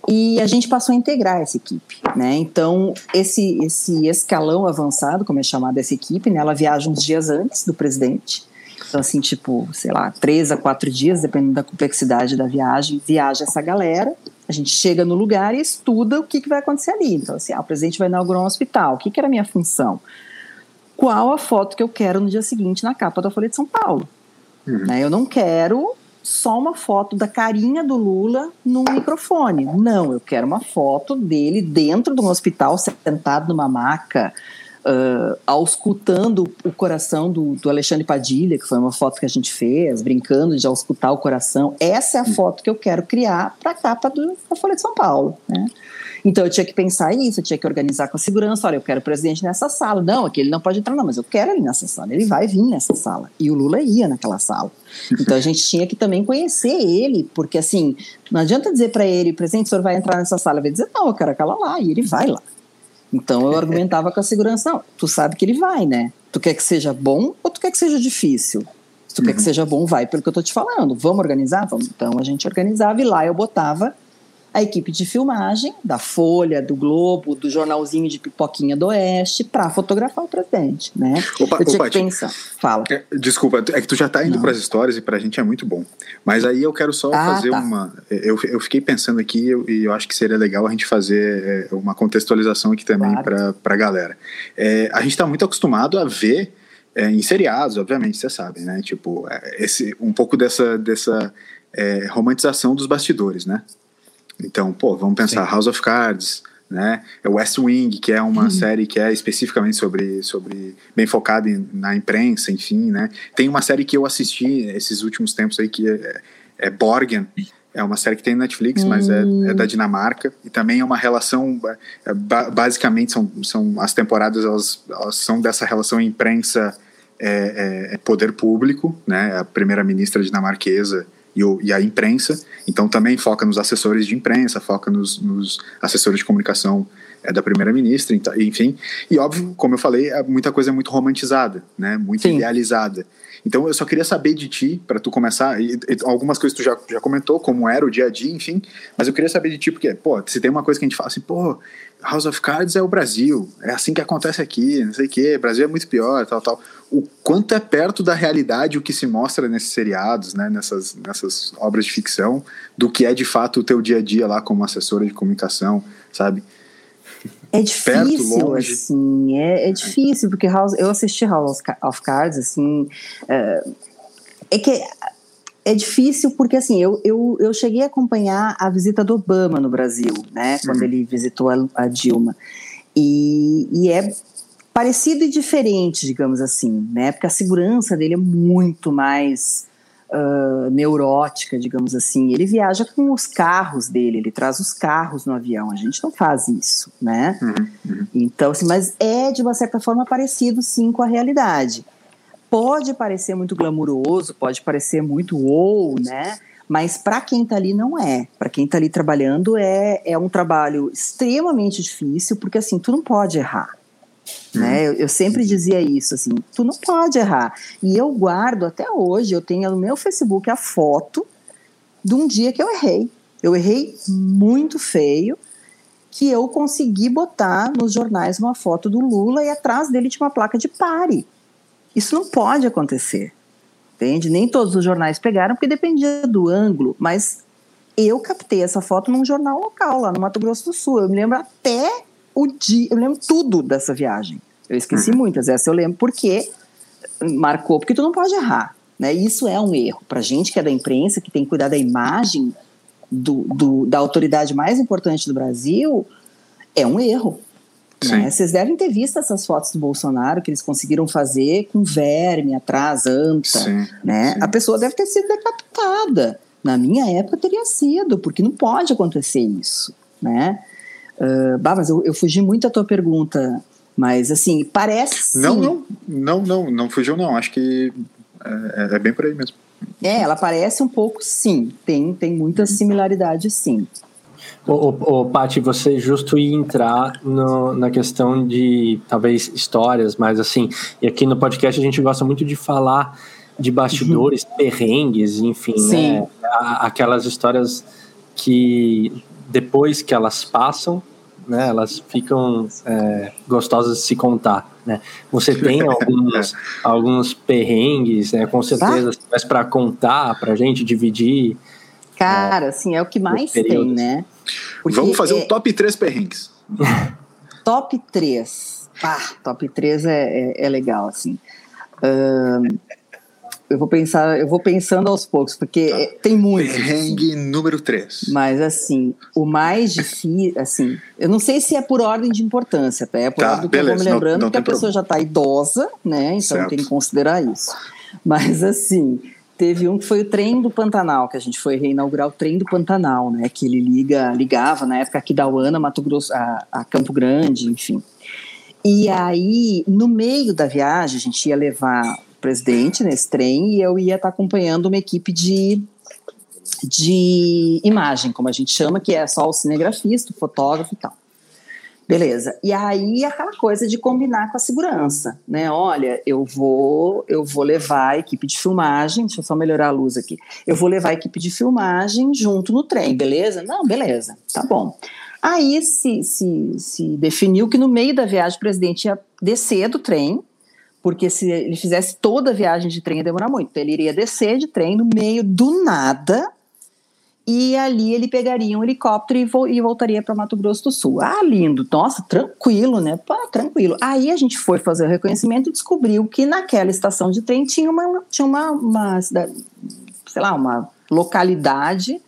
Speaker 3: e a gente passou a integrar essa equipe, né? Então esse esse escalão avançado, como é chamada essa equipe, né? Ela viaja uns dias antes do presidente, então assim tipo, sei lá, três a quatro dias, dependendo da complexidade da viagem, viaja essa galera. A gente chega no lugar e estuda o que, que vai acontecer ali. Então assim, ah, o presidente vai inaugurar um hospital. O que, que era a minha função? Qual a foto que eu quero no dia seguinte na capa da Folha de São Paulo? Uhum. Né? Eu não quero só uma foto da carinha do Lula no microfone. Não, eu quero uma foto dele dentro de um hospital, sentado numa maca, uh, auscultando o coração do, do, Alexandre Padilha, que foi uma foto que a gente fez, brincando de auscultar o coração. Essa é a foto que eu quero criar para a capa do, da Folha de São Paulo. Né? Então eu tinha que pensar nisso, eu tinha que organizar com a segurança. Olha, eu quero o presidente nessa sala. Não, aqui ele não pode entrar, não, mas eu quero ele nessa sala. Ele vai vir nessa sala. E o Lula ia naquela sala. Então a gente tinha que também conhecer ele, porque assim, não adianta dizer para ele, presidente, o senhor vai entrar nessa sala. Ele vai dizer, não, eu quero aquela lá. E ele vai lá. Então eu argumentava com a segurança, não, tu sabe que ele vai, né? Tu quer que seja bom ou tu quer que seja difícil? Se tu uhum. quer que uhum. seja bom, vai pelo que eu tô te falando. Vamos organizar? Vamos. Então a gente organizava e lá eu botava a equipe de filmagem da Folha, do Globo, do jornalzinho de Pipoquinha do Oeste para fotografar o presidente, né?
Speaker 1: Opa,
Speaker 3: eu tinha
Speaker 1: opa,
Speaker 3: que pensar. Fala.
Speaker 1: É, desculpa, é que tu já está indo para as histórias e para a gente é muito bom. Mas aí eu quero só ah, fazer tá. uma. Eu, eu fiquei pensando aqui e eu, eu, acho que seria legal a gente fazer é, uma contextualização aqui também claro. para a galera. É, a gente está muito acostumado a ver é, em seriados, obviamente, você sabe, né? Tipo, é, esse, um pouco dessa, dessa é, romantização dos bastidores, né? Então, pô, vamos pensar Sim. House of Cards, né? É West Wing, que é uma uhum. série que é especificamente sobre, sobre bem focada em, na imprensa, enfim, né? Tem uma série que eu assisti esses últimos tempos aí que é, é Borgen. É uma série que tem na Netflix, mas é, é, da hum. Dinamarca e também é uma relação, é, basicamente são, são as temporadas elas, elas são dessa relação imprensa é, é, é poder público, né? A primeira ministra dinamarquesa e, o, e, a imprensa. Então também foca nos assessores de imprensa, foca nos, nos assessores de comunicação é, da primeira-ministra, então, enfim. E óbvio, como eu falei, é, muita coisa é muito romantizada, né? Muito Sim. idealizada. Então eu só queria saber de ti, para tu começar, e, e, algumas coisas tu já, já comentou, como era o dia a dia, enfim, mas eu queria saber de ti, porque, pô, se tem uma coisa que a gente fala assim, pô, House of Cards é o Brasil, é assim que acontece aqui, não sei o quê, Brasil é muito pior, tal, tal. O quanto é perto da realidade o que se mostra nesses seriados, né, nessas, nessas obras de ficção, do que é de fato o teu dia a dia lá como assessora de comunicação, sabe?
Speaker 3: É difícil, perto, assim, é, é difícil, porque House, eu assisti House of Cards, assim, é, é que é difícil porque assim eu, eu, eu cheguei a acompanhar a visita do Obama no Brasil, né, quando uhum. ele visitou a, a Dilma e, e, é parecido e diferente, digamos assim, né, porque a segurança dele é muito mais uh, neurótica, digamos assim. Ele viaja com os carros dele, ele traz os carros no avião. A gente não faz isso, né? Uhum. Então, assim, mas é de uma certa forma parecido, sim, com a realidade pode parecer muito glamuroso, pode parecer muito ou, né? Mas para quem está ali não é. Para quem está ali trabalhando é, é um trabalho extremamente difícil, porque assim, tu não pode errar. Né? Uhum. Eu, eu, sempre dizia isso, assim, tu não pode errar. E eu guardo até hoje, eu tenho no meu Facebook a foto de um dia que eu errei. Eu errei muito feio, que eu consegui botar nos jornais uma foto do Lula e atrás dele tinha uma placa de pare. Isso não pode acontecer. Entende? Nem todos os jornais pegaram, porque dependia do ângulo, mas eu captei essa foto num jornal local, lá no Mato Grosso do Sul. Eu me lembro até o dia, eu lembro tudo dessa viagem. Eu esqueci uhum. muitas, essa eu lembro porque marcou, porque tu não pode errar. Né? Isso é um erro. Para gente que é da imprensa, que tem que cuidar da imagem do, do, da autoridade mais importante do Brasil, é um erro. Né? Vocês devem ter visto essas fotos do Bolsonaro que eles conseguiram fazer com verme atrás, anta. Sim, né? Sim. A pessoa deve ter sido decapitada. Na minha época teria sido, porque não pode acontecer isso. Né? Uh, bah, mas eu, eu fugi muito da tua pergunta, mas assim, parece.
Speaker 1: Não, não, não, não, não fugiu, não. Acho que é, é bem por aí mesmo.
Speaker 3: É, ela parece um pouco, sim. Tem, tem muita similaridade, sim.
Speaker 4: O, o, Paty, você justo ia entrar no, na questão de talvez histórias, mas assim, e aqui no podcast a gente gosta muito de falar de bastidores, uhum. perrengues, enfim, né? aquelas histórias que depois que elas passam, né, elas ficam é, gostosas de se contar, né? Você tem alguns, alguns perrengues, né, com certeza, ah? mas para contar, para gente dividir.
Speaker 3: Cara, assim, é o que mais tem, né?
Speaker 1: Porque Vamos fazer é... um top 3 perrengues.
Speaker 3: top 3. Ah, top 3 é, é, é legal, assim. Uh, eu vou pensar, eu vou pensando aos poucos, porque tá. tem muito.
Speaker 1: Perrengue assim. número 3.
Speaker 3: Mas assim, o mais difícil, assim, eu não sei se é por ordem de importância, até é por tá, ordem do que eu vou me lembrando, não, não que a pessoa problema. já está idosa, né? Então certo. tem que considerar isso. Mas assim, teve um que foi o trem do Pantanal, que a gente foi reinaugurar o trem do Pantanal, né? Que ele liga, ligava na época aqui da Uana, Mato Grosso, a, a Campo Grande, enfim. E aí, no meio da viagem, a gente ia levar presidente nesse trem e eu ia estar acompanhando uma equipe de, de imagem, como a gente chama, que é só o cinegrafista, o fotógrafo e tal. Beleza. E aí aquela coisa de combinar com a segurança, né? Olha, eu vou, eu vou levar a equipe de filmagem, deixa eu só melhorar a luz aqui. Eu vou levar a equipe de filmagem junto no trem, beleza? Não, beleza, tá bom. Aí se, se, se definiu que no meio da viagem o presidente ia descer do trem, porque se ele fizesse toda a viagem de trem ia demorar muito. Então ele iria descer de trem no meio do nada e ali ele pegaria um helicóptero e, vo e voltaria para Mato Grosso do Sul. Ah, lindo, nossa, tranquilo, né? Pô, tranquilo. Aí a gente foi fazer o reconhecimento e descobriu que naquela estação de trem tinha uma, tinha uma, uma sei lá, uma localidade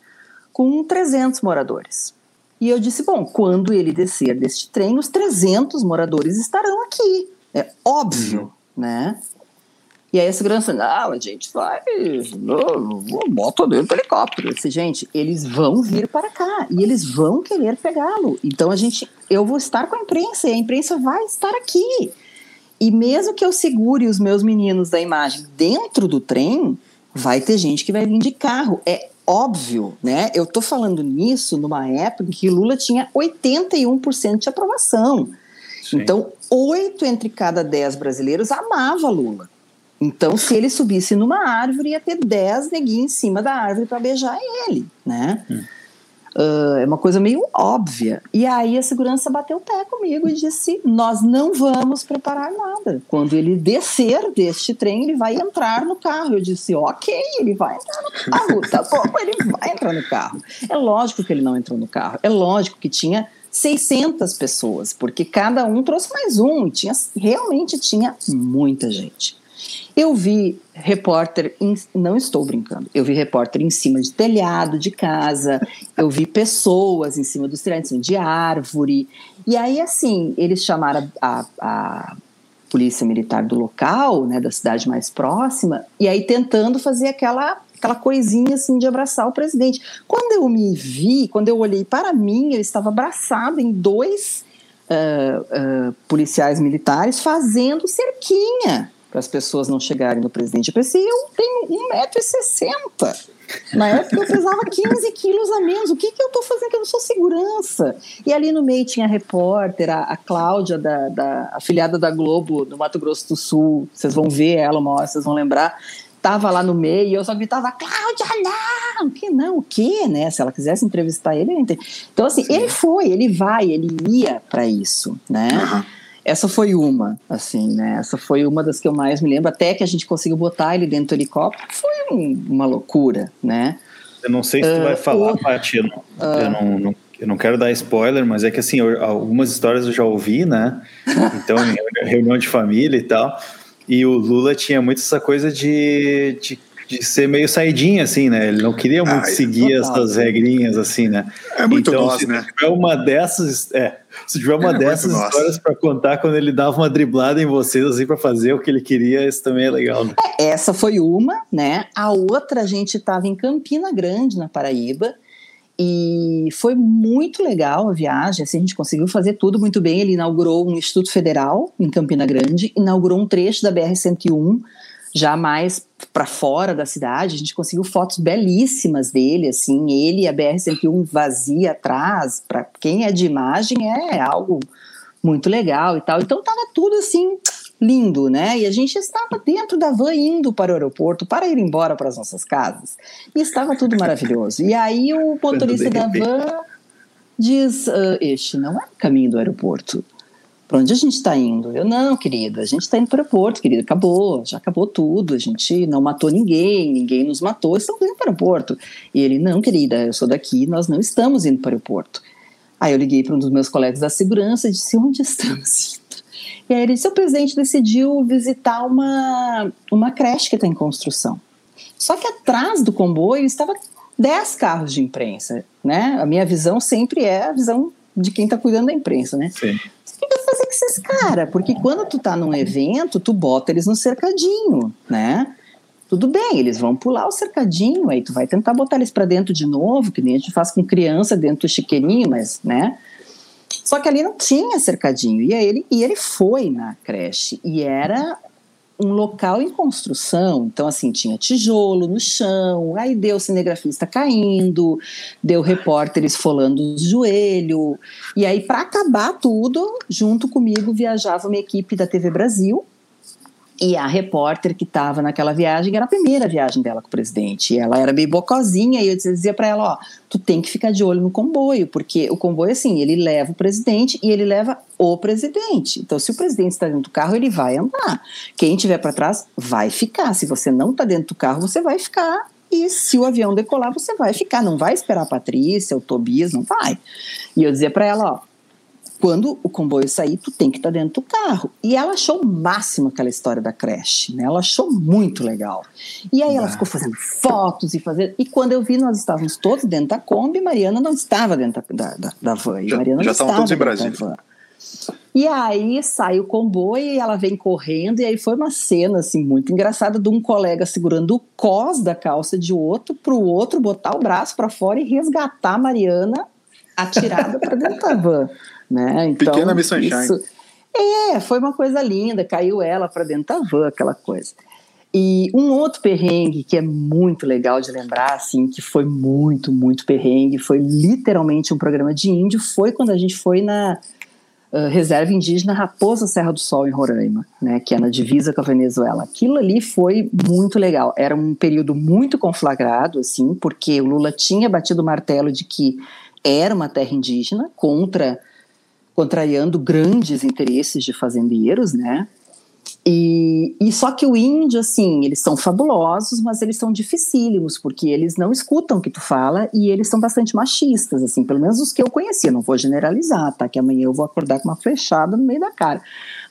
Speaker 3: com 300 moradores. E eu disse, bom, quando ele descer deste trem, os 300 moradores estarão aqui. É óbvio, né? E aí a segurança, não, a gente vai, bota dentro do helicóptero. Eu disse, gente, eles vão vir para cá e eles vão querer pegá-lo. Então a gente, eu vou estar com a imprensa e a imprensa vai estar aqui. E mesmo que eu segure os meus meninos da imagem dentro do trem, vai ter gente que vai vir de carro. É óbvio, né? Eu tô falando nisso numa época que Lula tinha 81% de aprovação. Sim. Então, oito entre cada dez brasileiros amava Lula. Então, se ele subisse numa árvore, ia ter dez neguinhos em cima da árvore para beijar ele, né? Hum. Uh, é uma coisa meio óbvia. E aí a segurança bateu o pé comigo e disse: Nós não vamos preparar nada. Quando ele descer deste trem, ele vai entrar no carro. Eu disse: Ok, ele vai entrar no carro. Tá bom, ele vai entrar no carro. É lógico que ele não entrou no carro. É lógico que tinha 600 pessoas, porque cada um trouxe mais um. Tinha, realmente tinha muita gente. Eu vi repórter, em, não estou brincando, eu vi repórter em cima de telhado de casa, eu vi pessoas em cima dos telhados, de árvore. E aí, assim, eles chamaram a, a polícia militar do local, né, da cidade mais próxima, e aí tentando fazer aquela aquela coisinha assim de abraçar o presidente. Quando eu me vi, quando eu olhei para mim, eu estava abraçado em dois uh, uh, policiais militares fazendo cerquinha para as pessoas não chegarem no presidente. Eu pensei, eu tenho 1,60m. Na época eu pesava 15 quilos a menos. O que, que eu estou fazendo? Que eu não sou segurança. E ali no meio tinha a repórter, a, a Cláudia, da, da, afiliada da Globo, do Mato Grosso do Sul. Vocês vão ver ela uma hora, vocês vão lembrar. Tava lá no meio e eu só gritava, Cláudia, não! Que não? O quê, né? Se ela quisesse entrevistar ele, Então, assim, Sim. ele foi, ele vai, ele ia para isso, né? Uhum. Essa foi uma, assim, né? Essa foi uma das que eu mais me lembro, até que a gente conseguiu botar ele dentro do helicóptero, foi um, uma loucura, né?
Speaker 2: Eu não sei se tu uh, vai falar, o... Paty, eu, não, uh, eu não, não, eu não quero dar spoiler, mas é que, assim, eu, algumas histórias eu já ouvi, né? Então, reunião de família e tal, e o Lula tinha muito essa coisa de, de de ser meio saidinha, assim, né? Ele não queria muito ah, seguir total. essas regrinhas, assim, né?
Speaker 1: É muito então, nós, se
Speaker 2: né? tiver uma dessas, é, se tiver uma é dessas histórias para contar quando ele dava uma driblada em vocês, assim, para fazer o que ele queria, isso também é legal, né?
Speaker 3: É, essa foi uma, né? A outra, a gente estava em Campina Grande, na Paraíba, e foi muito legal a viagem, assim, a gente conseguiu fazer tudo muito bem. Ele inaugurou um Instituto Federal em Campina Grande, inaugurou um trecho da BR-101, já mais para fora da cidade, a gente conseguiu fotos belíssimas dele, assim, ele e a BR-101 vazia atrás, para quem é de imagem é algo muito legal e tal. Então tava tudo assim lindo, né? E a gente estava dentro da van indo para o aeroporto para ir embora para as nossas casas. E estava tudo maravilhoso. E aí o motorista da van diz: uh, Este não é o caminho do aeroporto. Para onde a gente está indo? Eu, não, querida, a gente está indo para o aeroporto, querida, acabou, já acabou tudo, a gente não matou ninguém, ninguém nos matou, estamos indo para o aeroporto. E ele, não, querida, eu sou daqui, nós não estamos indo para o aeroporto. Aí eu liguei para um dos meus colegas da segurança e disse, onde estamos ele disse, o presidente decidiu visitar uma, uma creche que está em construção. Só que atrás do comboio estava 10 carros de imprensa, né? A minha visão sempre é a visão de quem está cuidando da imprensa, né? Sim que vai fazer com esses caras? Porque quando tu tá num evento, tu bota eles no cercadinho, né? Tudo bem, eles vão pular o cercadinho, aí tu vai tentar botar eles para dentro de novo, que nem a gente faz com criança dentro do chiqueirinho, mas, né? Só que ali não tinha cercadinho. E, ele, e ele foi na creche. E era um local em construção, então assim, tinha tijolo no chão, aí deu cinegrafista caindo, deu repórter esfolando o joelho, e aí para acabar tudo, junto comigo viajava uma equipe da TV Brasil, e a repórter que estava naquela viagem era a primeira viagem dela com o presidente. Ela era bem bocozinha e eu dizia para ela: ó, tu tem que ficar de olho no comboio, porque o comboio, assim, ele leva o presidente e ele leva o presidente. Então, se o presidente está dentro do carro, ele vai andar. Quem tiver para trás vai ficar. Se você não está dentro do carro, você vai ficar. E se o avião decolar, você vai ficar. Não vai esperar a Patrícia, o Tobias, não vai. E eu dizia para ela: ó quando o comboio sair, tu tem que estar tá dentro do carro. E ela achou o máximo aquela história da creche, né? Ela achou muito legal. E aí ela ficou fazendo fotos e fazendo. E quando eu vi, nós estávamos todos dentro da Kombi, Mariana não estava dentro da, da, da van.
Speaker 1: Já,
Speaker 3: Mariana
Speaker 1: já estavam todos em Brasília.
Speaker 3: E aí sai o comboio e ela vem correndo, e aí foi uma cena assim muito engraçada de um colega segurando o cos da calça de outro para o outro botar o braço para fora e resgatar a Mariana atirada para dentro da van. Né?
Speaker 1: Então, Pequena Miss Sunshine. Isso,
Speaker 3: é, foi uma coisa linda, caiu ela para dentro da van, aquela coisa. E um outro perrengue que é muito legal de lembrar, assim, que foi muito, muito perrengue, foi literalmente um programa de índio, foi quando a gente foi na uh, reserva indígena Raposa Serra do Sol, em Roraima, né, que é na divisa com a Venezuela. Aquilo ali foi muito legal. Era um período muito conflagrado, assim, porque o Lula tinha batido o martelo de que era uma terra indígena contra contrariando grandes interesses de fazendeiros, né? E, E, só que o índio, assim, eles são fabulosos, mas eles são dificílimos, porque eles não escutam o que tu fala e eles são bastante machistas, assim, pelo menos os que eu conhecia. Não vou generalizar, tá? Que amanhã eu vou acordar com uma flechada no meio da cara.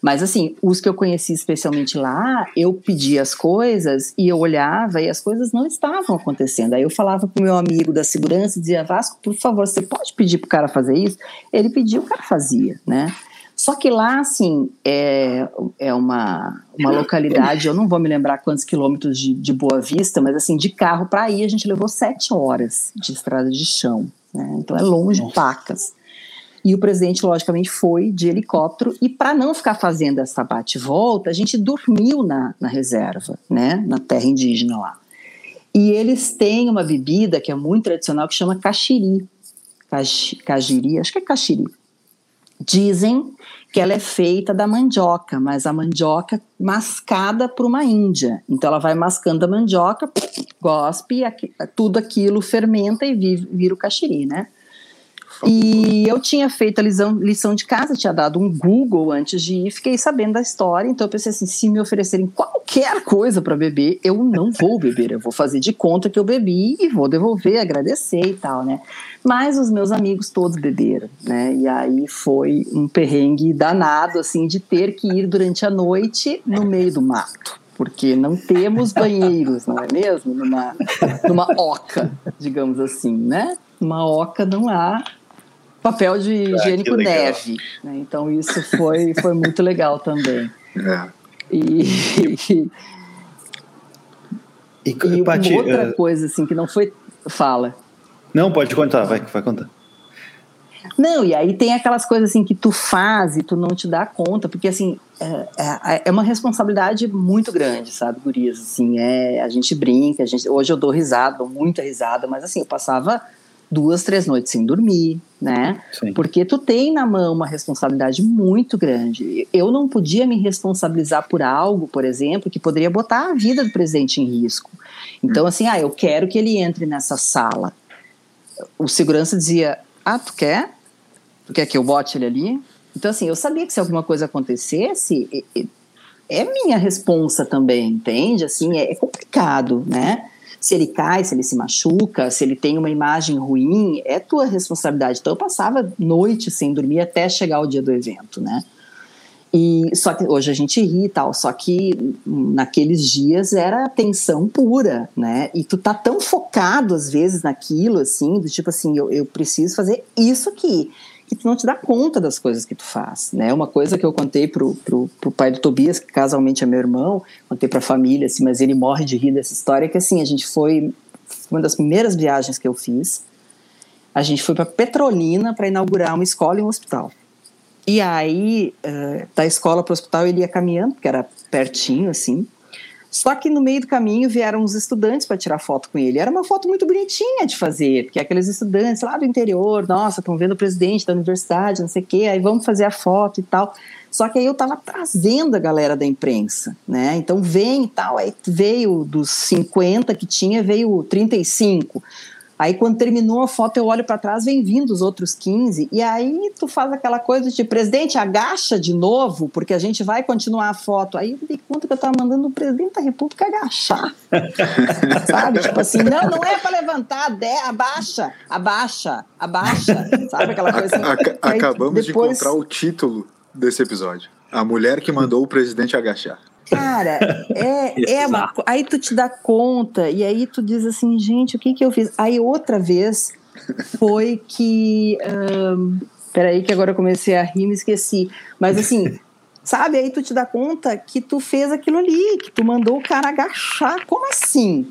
Speaker 3: Mas, assim, os que eu conheci especialmente lá, eu pedia as coisas e eu olhava e as coisas não estavam acontecendo. Aí eu falava pro meu amigo da segurança e dizia: Vasco, por favor, você pode pedir pro cara fazer isso? Ele pediu, o cara fazia, né? Só que lá, assim, é, é uma, uma localidade, eu não vou me lembrar quantos quilômetros de, de Boa Vista, mas assim, de carro para ir a gente levou sete horas de estrada de chão. Né? Então é longe, Nossa. pacas. E o presidente, logicamente, foi de helicóptero. E para não ficar fazendo essa bate-volta, a gente dormiu na, na reserva, né? na terra indígena lá. E eles têm uma bebida que é muito tradicional que chama caxiri. Cajiri, acho que é caxiri. Dizem que ela é feita da mandioca, mas a mandioca mascada por uma índia. Então ela vai mascando a mandioca, gospe, tudo aquilo fermenta e vira o caxiri, né? E eu tinha feito a lição, lição de casa, tinha dado um Google antes de ir, fiquei sabendo da história, então eu pensei assim, se me oferecerem qualquer coisa para beber, eu não vou beber, eu vou fazer de conta que eu bebi e vou devolver, agradecer e tal, né? Mas os meus amigos todos beberam, né? E aí foi um perrengue danado, assim, de ter que ir durante a noite no meio do mato porque não temos banheiros, não é mesmo? Numa, numa oca, digamos assim, né? Uma oca não há papel de ah, higiênico neve. Né? Então isso foi, foi muito legal também. É. E, e, e, e Pati, outra uh, coisa assim que não foi. Fala.
Speaker 2: Não, pode contar, vai, vai contar.
Speaker 3: Não, e aí tem aquelas coisas assim que tu faz e tu não te dá conta, porque assim, é, é, é uma responsabilidade muito grande, sabe, Gurias? Assim, é, a gente brinca, a gente, hoje eu dou risada, dou muita risada, mas assim, eu passava duas, três noites sem dormir, né? Sim. Porque tu tem na mão uma responsabilidade muito grande. Eu não podia me responsabilizar por algo, por exemplo, que poderia botar a vida do presidente em risco. Então, assim, ah, eu quero que ele entre nessa sala. O segurança dizia: Ah, tu quer? Tu quer que eu bote ele ali? Então, assim, eu sabia que se alguma coisa acontecesse, é minha responsa também, entende? Assim, é complicado, né? Se ele cai, se ele se machuca, se ele tem uma imagem ruim, é tua responsabilidade. Então eu passava noite sem dormir até chegar o dia do evento, né? E só que hoje a gente ri e tal, só que naqueles dias era tensão pura, né? E tu tá tão focado às vezes naquilo, assim, do tipo assim, eu, eu preciso fazer isso aqui que tu não te dá conta das coisas que tu faz, né? Uma coisa que eu contei pro, pro, pro pai do Tobias, que casualmente é meu irmão, contei pra família, assim, mas ele morre de rir dessa história, que assim, a gente foi, uma das primeiras viagens que eu fiz, a gente foi para Petrolina para inaugurar uma escola e um hospital. E aí, uh, da escola para o hospital, ele ia caminhando, porque era pertinho, assim, só que no meio do caminho vieram os estudantes para tirar foto com ele. Era uma foto muito bonitinha de fazer, porque aqueles estudantes lá do interior, nossa, estão vendo o presidente da universidade, não sei o quê, aí vamos fazer a foto e tal. Só que aí eu estava trazendo a galera da imprensa, né? Então vem e tal, aí veio dos 50 que tinha, veio 35. Aí quando terminou a foto, eu olho para trás, vem vindo os outros 15, e aí tu faz aquela coisa de presidente, agacha de novo, porque a gente vai continuar a foto. Aí eu me dei conta que eu estava mandando o presidente da República agachar. sabe? Tipo assim, não, não é para levantar, de, abaixa, abaixa, abaixa. Sabe aquela coisa assim.
Speaker 1: acabamos depois... de encontrar o título desse episódio. A mulher que mandou o presidente agachar.
Speaker 3: Cara, é, é uma, aí tu te dá conta e aí tu diz assim, gente, o que que eu fiz? Aí outra vez foi que, um, peraí que agora eu comecei a rir, me esqueci, mas assim, sabe? Aí tu te dá conta que tu fez aquilo ali, que tu mandou o cara agachar, como assim?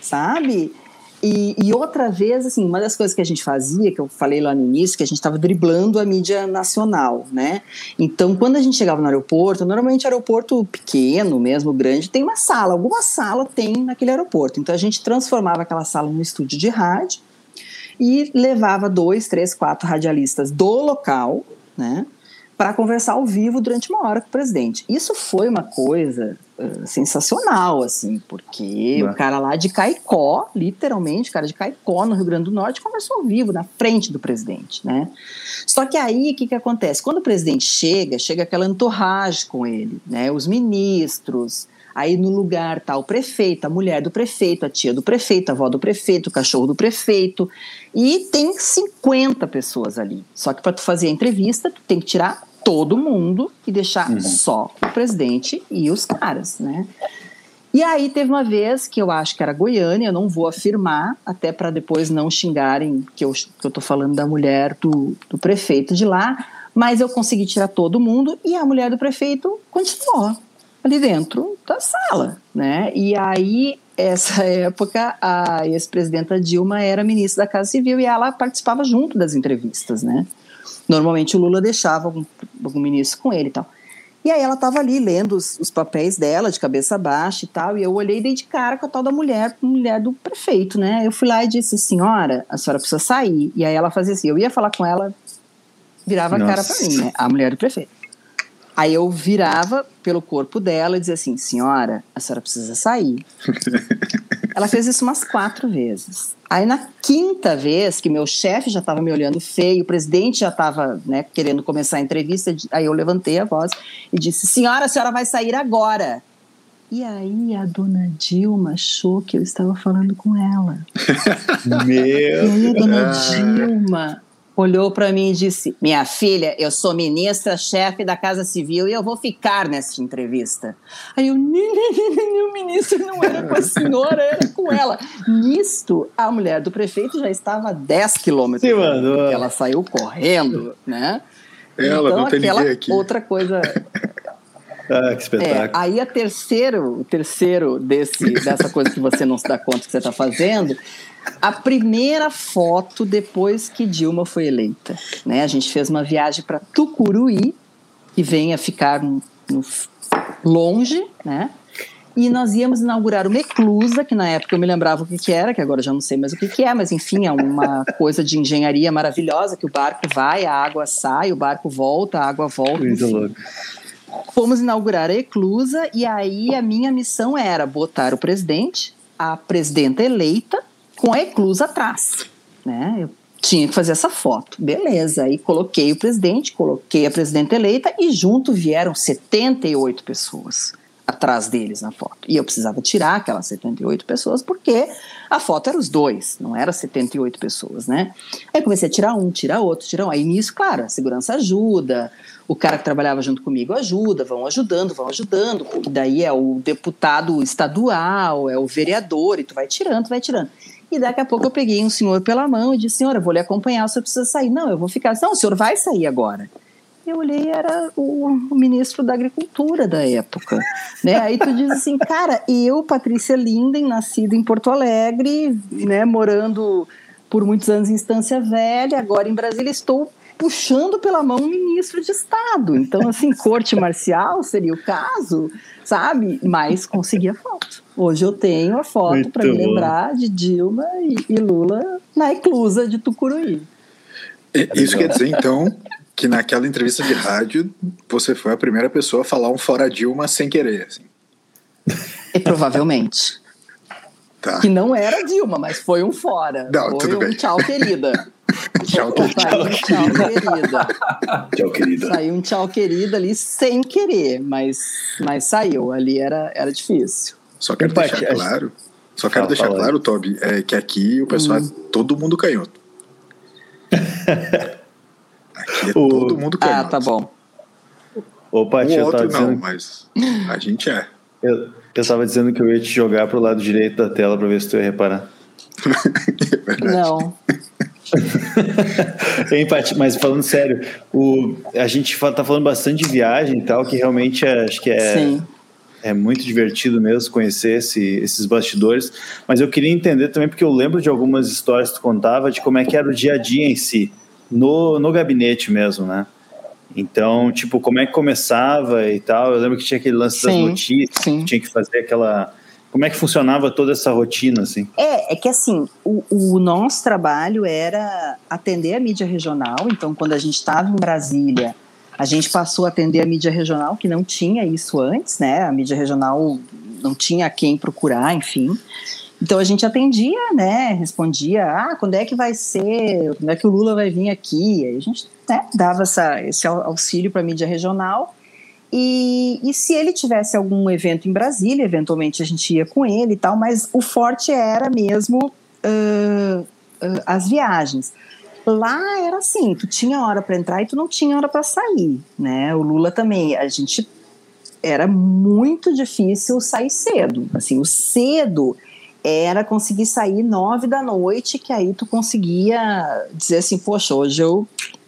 Speaker 3: Sabe? E, e, outra vez, assim, uma das coisas que a gente fazia, que eu falei lá no início, que a gente estava driblando a mídia nacional, né? Então, quando a gente chegava no aeroporto, normalmente aeroporto pequeno, mesmo grande, tem uma sala, alguma sala tem naquele aeroporto. Então, a gente transformava aquela sala num estúdio de rádio e levava dois, três, quatro radialistas do local, né? Para conversar ao vivo durante uma hora com o presidente. Isso foi uma coisa uh, sensacional, assim, porque o cara lá de Caicó, literalmente, o cara de Caicó, no Rio Grande do Norte, conversou ao vivo, na frente do presidente, né? Só que aí, o que, que acontece? Quando o presidente chega, chega aquela entorragem com ele, né? Os ministros, Aí no lugar tá o prefeito, a mulher do prefeito, a tia do prefeito, a avó do prefeito, o cachorro do prefeito. E tem 50 pessoas ali. Só que para tu fazer a entrevista, tu tem que tirar todo mundo e deixar uhum. só o presidente e os caras, né? E aí teve uma vez que eu acho que era Goiânia, eu não vou afirmar, até para depois não xingarem que eu, que eu tô falando da mulher do, do prefeito de lá, mas eu consegui tirar todo mundo e a mulher do prefeito continuou ali dentro da sala, né? E aí essa época a ex-presidenta Dilma era ministra da Casa Civil e ela participava junto das entrevistas, né? Normalmente o Lula deixava algum, algum ministro com ele e tal. E aí ela estava ali lendo os, os, papéis dela, de cabeça baixa e tal, e eu olhei e dei de cara com a tal da mulher, mulher do prefeito, né? Eu fui lá e disse, senhora, a senhora precisa sair. E aí ela fazia assim, eu ia falar com ela, virava Nossa. a cara para mim, né? A mulher do prefeito. Aí eu virava pelo corpo dela e dizia assim, senhora, a senhora precisa sair. ela fez isso umas quatro vezes. Aí na quinta vez, que meu chefe já estava me olhando feio, o presidente já estava né, querendo começar a entrevista, aí eu levantei a voz e disse: Senhora, a senhora vai sair agora. E aí a dona Dilma achou que eu estava falando com ela.
Speaker 2: Meu.
Speaker 3: E aí a dona Dilma olhou para mim e disse: Minha filha, eu sou ministra, chefe da Casa Civil e eu vou ficar nessa entrevista. Aí eu, o ministro não era com a senhora, era com ela. Nisto, a mulher do prefeito já estava a 10 quilômetros. Ela saiu correndo, né?
Speaker 1: Ela, então, não tem aquela ninguém aqui.
Speaker 3: outra coisa.
Speaker 2: Ah, que espetáculo.
Speaker 3: É, aí a terceiro, o terceiro desse, dessa coisa que você não se dá conta que você está fazendo a primeira foto depois que Dilma foi eleita. Né? A gente fez uma viagem para Tucuruí, que vem a ficar no, no, longe, né? E nós íamos inaugurar uma eclusa, que na época eu me lembrava o que, que era, que agora já não sei mais o que, que é, mas enfim, é uma coisa de engenharia maravilhosa, que o barco vai, a água sai, o barco volta, a água volta. Muito louco. Fomos inaugurar a eclusa e aí a minha missão era botar o presidente, a presidenta eleita com a eclusa atrás, né? Eu tinha que fazer essa foto. Beleza, aí coloquei o presidente, coloquei a presidenta eleita e junto vieram 78 pessoas atrás deles na foto. E eu precisava tirar aquelas 78 pessoas porque a foto era os dois, não era 78 pessoas, né? Aí comecei a tirar um, tirar outro, tirar um. Aí nisso, claro, a segurança ajuda, o cara que trabalhava junto comigo ajuda, vão ajudando, vão ajudando, porque daí é o deputado estadual, é o vereador, e tu vai tirando, tu vai tirando. E daqui a pouco eu peguei um senhor pela mão e disse: Senhor, eu vou lhe acompanhar, o senhor precisa sair. Não, eu vou ficar. Não, o senhor vai sair agora. Eu olhei, era o, o ministro da Agricultura da época. Né? Aí tu diz assim, cara, eu, Patrícia Linden, nascida em Porto Alegre, né, morando por muitos anos em Estância Velha, agora em Brasília, estou puxando pela mão um ministro de Estado. Então, assim, corte marcial seria o caso, sabe? Mas consegui a foto. Hoje eu tenho a foto para me lembrar de Dilma e, e, Lula na eclusa de Tucuruí.
Speaker 1: Isso quer dizer, então, que naquela entrevista de rádio você foi a primeira pessoa a falar um fora Dilma sem querer. Assim.
Speaker 3: E provavelmente. Tá. Que não era Dilma, mas foi um fora. Não, foi tudo um bem. tchau, querida.
Speaker 1: Tchau, tchau,
Speaker 3: tchau, querida.
Speaker 1: Tchau, querida.
Speaker 3: Saiu um tchau, querida ali sem querer, mas, mas saiu. Ali era, era difícil.
Speaker 1: Só quero deixar claro, só quero deixar claro, Toby, é que aqui o pessoal hum. é todo mundo canhoto. aqui é o... todo mundo canhoto.
Speaker 3: Ah, tá bom.
Speaker 2: Ô, Paty,
Speaker 1: o outro dizendo... não, mas a gente é.
Speaker 2: Eu, eu tava dizendo que eu ia te jogar pro lado direito da tela pra ver se tu ia reparar.
Speaker 3: é não.
Speaker 2: Empate, mas falando sério, o, a gente tá falando bastante de viagem e tal, que realmente é, acho que é, Sim. é muito divertido mesmo conhecer esse, esses bastidores. Mas eu queria entender também, porque eu lembro de algumas histórias que tu contava de como é que era o dia a dia em si, no, no gabinete mesmo, né? Então, tipo, como é que começava e tal? Eu lembro que tinha aquele lance sim, das notícias, sim. tinha que fazer aquela como é que funcionava toda essa rotina, assim?
Speaker 3: É, é que assim, o, o nosso trabalho era atender a mídia regional, então quando a gente estava em Brasília, A gente passou a atender a mídia regional, que não tinha isso antes, né? A mídia regional não tinha quem procurar, enfim. Então a gente atendia, né? Respondia, ah, quando é que vai ser? Quando é que o Lula vai vir aqui? Aí a gente né, dava essa, esse auxílio para a mídia regional. E, e, se ele tivesse algum evento em Brasília, eventualmente a gente ia com ele e tal, mas o forte era mesmo uh, uh, as viagens. Lá era assim, tu tinha hora para entrar e tu não tinha hora para sair, né? O Lula também, a gente era muito difícil sair cedo. Assim, o cedo era conseguir sair nove da noite, que aí tu conseguia dizer assim, poxa, hoje eu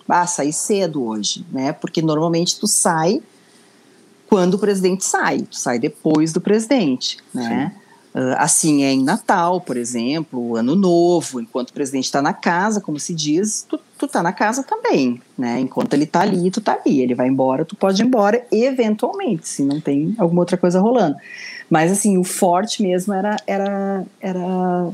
Speaker 3: ah, saí cedo hoje, né? Porque normalmente tu sai quando o presidente sai, tu sai depois do presidente, né? Sim. Uh, assim é em Natal, por exemplo, Ano Novo, enquanto o presidente está na casa, como se diz, tu, tu tá na casa também, né? Enquanto ele tá ali, tu tá ali. Ele vai embora, tu pode ir embora, eventualmente, se não tem alguma outra coisa rolando. Mas assim, o forte mesmo era, era, era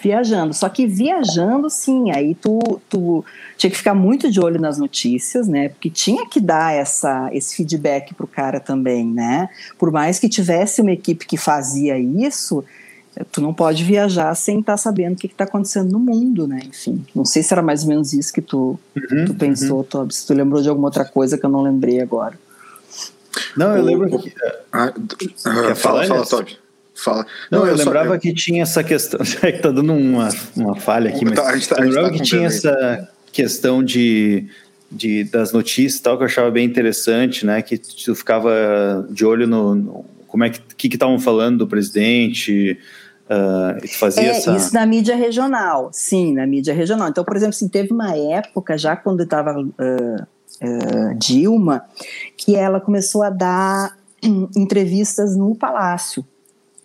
Speaker 3: viajando. Só que viajando, sim, aí tu, tu tinha que ficar muito de olho nas notícias, né? Porque tinha que dar essa, esse feedback pro cara também, né? Por mais que tivesse uma equipe que fazia isso, tu não pode viajar sem estar tá sabendo o que está acontecendo no mundo, né? Enfim, não sei se era mais ou menos isso que tu, uhum, tu pensou, uhum. Se tu lembrou de alguma outra coisa que eu não lembrei agora.
Speaker 2: Não, eu lembro que. Ah,
Speaker 1: ah, fala, fala, Toby. Fala.
Speaker 2: Não, não eu, eu, lembrava só... que tinha essa questão. É que tá dando uma, uma falha aqui, mas. Tá, a gente tá, eu lembrava tá que tinha essa questão de, de, das notícias e tal, que eu achava bem interessante, né? Que tu ficava de olho no. no como é que estavam falando do presidente. Uh, fazia
Speaker 3: é,
Speaker 2: essa...
Speaker 3: isso na mídia regional, sim, na mídia regional. Então, por exemplo, assim, teve uma época, já quando estava uh, uh, Dilma, que ela começou a dar um, entrevistas no Palácio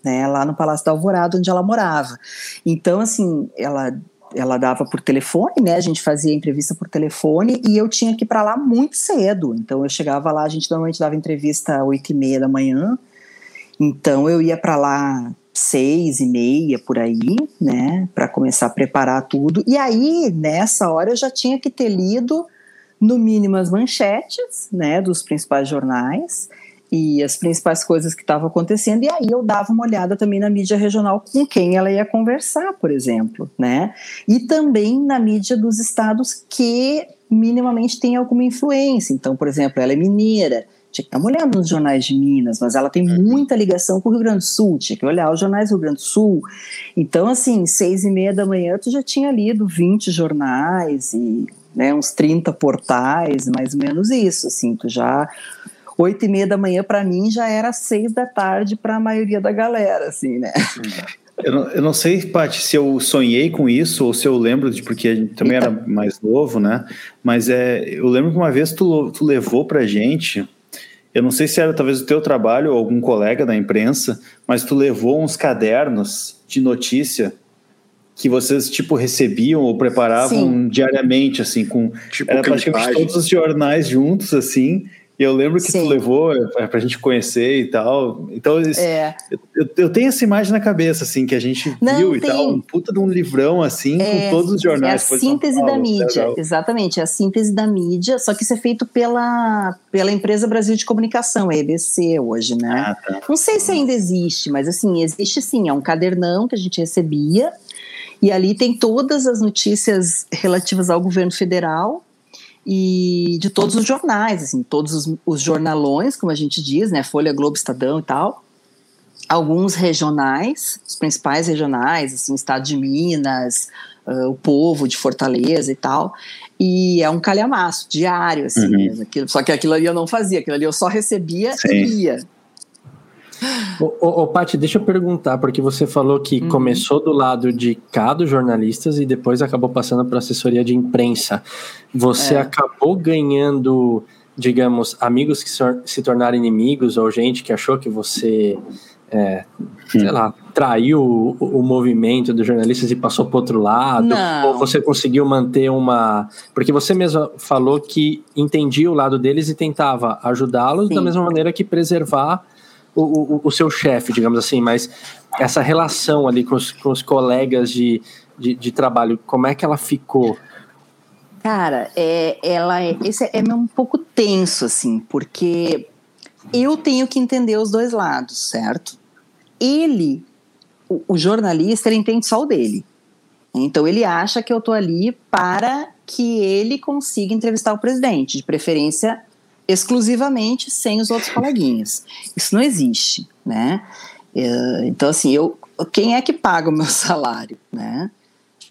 Speaker 3: né, lá no Palácio da Alvorada, onde ela morava. Então, assim, ela ela dava por telefone, né? A gente fazia entrevista por telefone e eu tinha que ir para lá muito cedo. Então eu chegava lá, a gente normalmente dava entrevista às oito e meia da manhã. Então eu ia para lá seis e meia por aí, né? Para começar a preparar tudo. E aí nessa hora eu já tinha que ter lido no mínimo as manchetes, né? Dos principais jornais e as principais coisas que estavam acontecendo, e aí eu dava uma olhada também na mídia regional com quem ela ia conversar, por exemplo, né? E também na mídia dos estados que minimamente tem alguma influência. Então, por exemplo, ela é mineira, tinha que dar uma olhada nos jornais de Minas, mas ela tem uhum. muita ligação com o Rio Grande do Sul, tinha que olhar os jornais do Rio Grande do Sul. Então, assim, seis e meia da manhã tu já tinha lido 20 jornais e né, uns 30 portais, mais ou menos isso, assim, tu já oito e meia da manhã para mim já era seis da tarde para a maioria da galera, assim, né?
Speaker 2: Eu não, eu não sei, Paty, se eu sonhei com isso ou se eu lembro de porque a gente também era mais novo, né? Mas é, eu lembro que uma vez tu, tu levou pra gente, eu não sei se era talvez o teu trabalho ou algum colega da imprensa, mas tu levou uns cadernos de notícia que vocês tipo recebiam ou preparavam Sim. diariamente assim com tipo, era praticamente todos os jornais juntos assim e eu lembro que Sim. tu levou é, pra gente conhecer e tal. Então, é. eu, eu, tenho essa imagem na cabeça, assim, que a gente Não, viu tem... e tal. Um puta de um livrão, assim, é, com todos os jornais.
Speaker 3: É a síntese Paulo, da mídia, legal. exatamente. É a síntese da mídia, só que isso é feito pela, pela empresa Brasil de Comunicação, a EBC, hoje, né? Ah, tá. Não sei se ainda existe, mas, assim, existe sim. É um cadernão que a gente recebia. E ali tem todas as notícias relativas ao governo federal, e de todos os jornais, assim, todos os, os, jornalões, como a gente diz, né, Folha, Globo, Estadão e tal, alguns regionais, os principais regionais, assim, Estado de Minas, uh, o Povo de Fortaleza e tal, e é um calhamaço diário, assim, uhum. mesmo, aquilo, só que aquilo ali eu não fazia, aquilo ali eu só recebia Sim. e ia.
Speaker 4: Ô, ô, ô Paty, deixa eu perguntar, porque você falou que uhum. começou do lado de cá dos jornalistas e depois acabou passando para assessoria de imprensa. Você é. acabou ganhando, digamos, amigos que se tornaram inimigos ou gente que achou que você, é, sei lá, traiu o, o, movimento dos jornalistas e passou para outro lado? Não. Ou você conseguiu manter uma. Porque você mesma falou que entendia o lado deles e tentava ajudá-los da mesma maneira que preservar o, o, o seu chefe, digamos assim, mas essa relação ali com os, com os colegas de, de, de, trabalho, como é que ela ficou?
Speaker 3: Cara, é, ela é, esse é, é um pouco tenso, assim, porque eu tenho que entender os dois lados, certo? Ele, o, o jornalista, ele entende só o dele. Então ele acha que eu tô ali para que ele consiga entrevistar o presidente, de preferência exclusivamente sem os outros coleguinhas. Isso não existe, né? É, então assim, eu, quem é que paga o meu salário, né?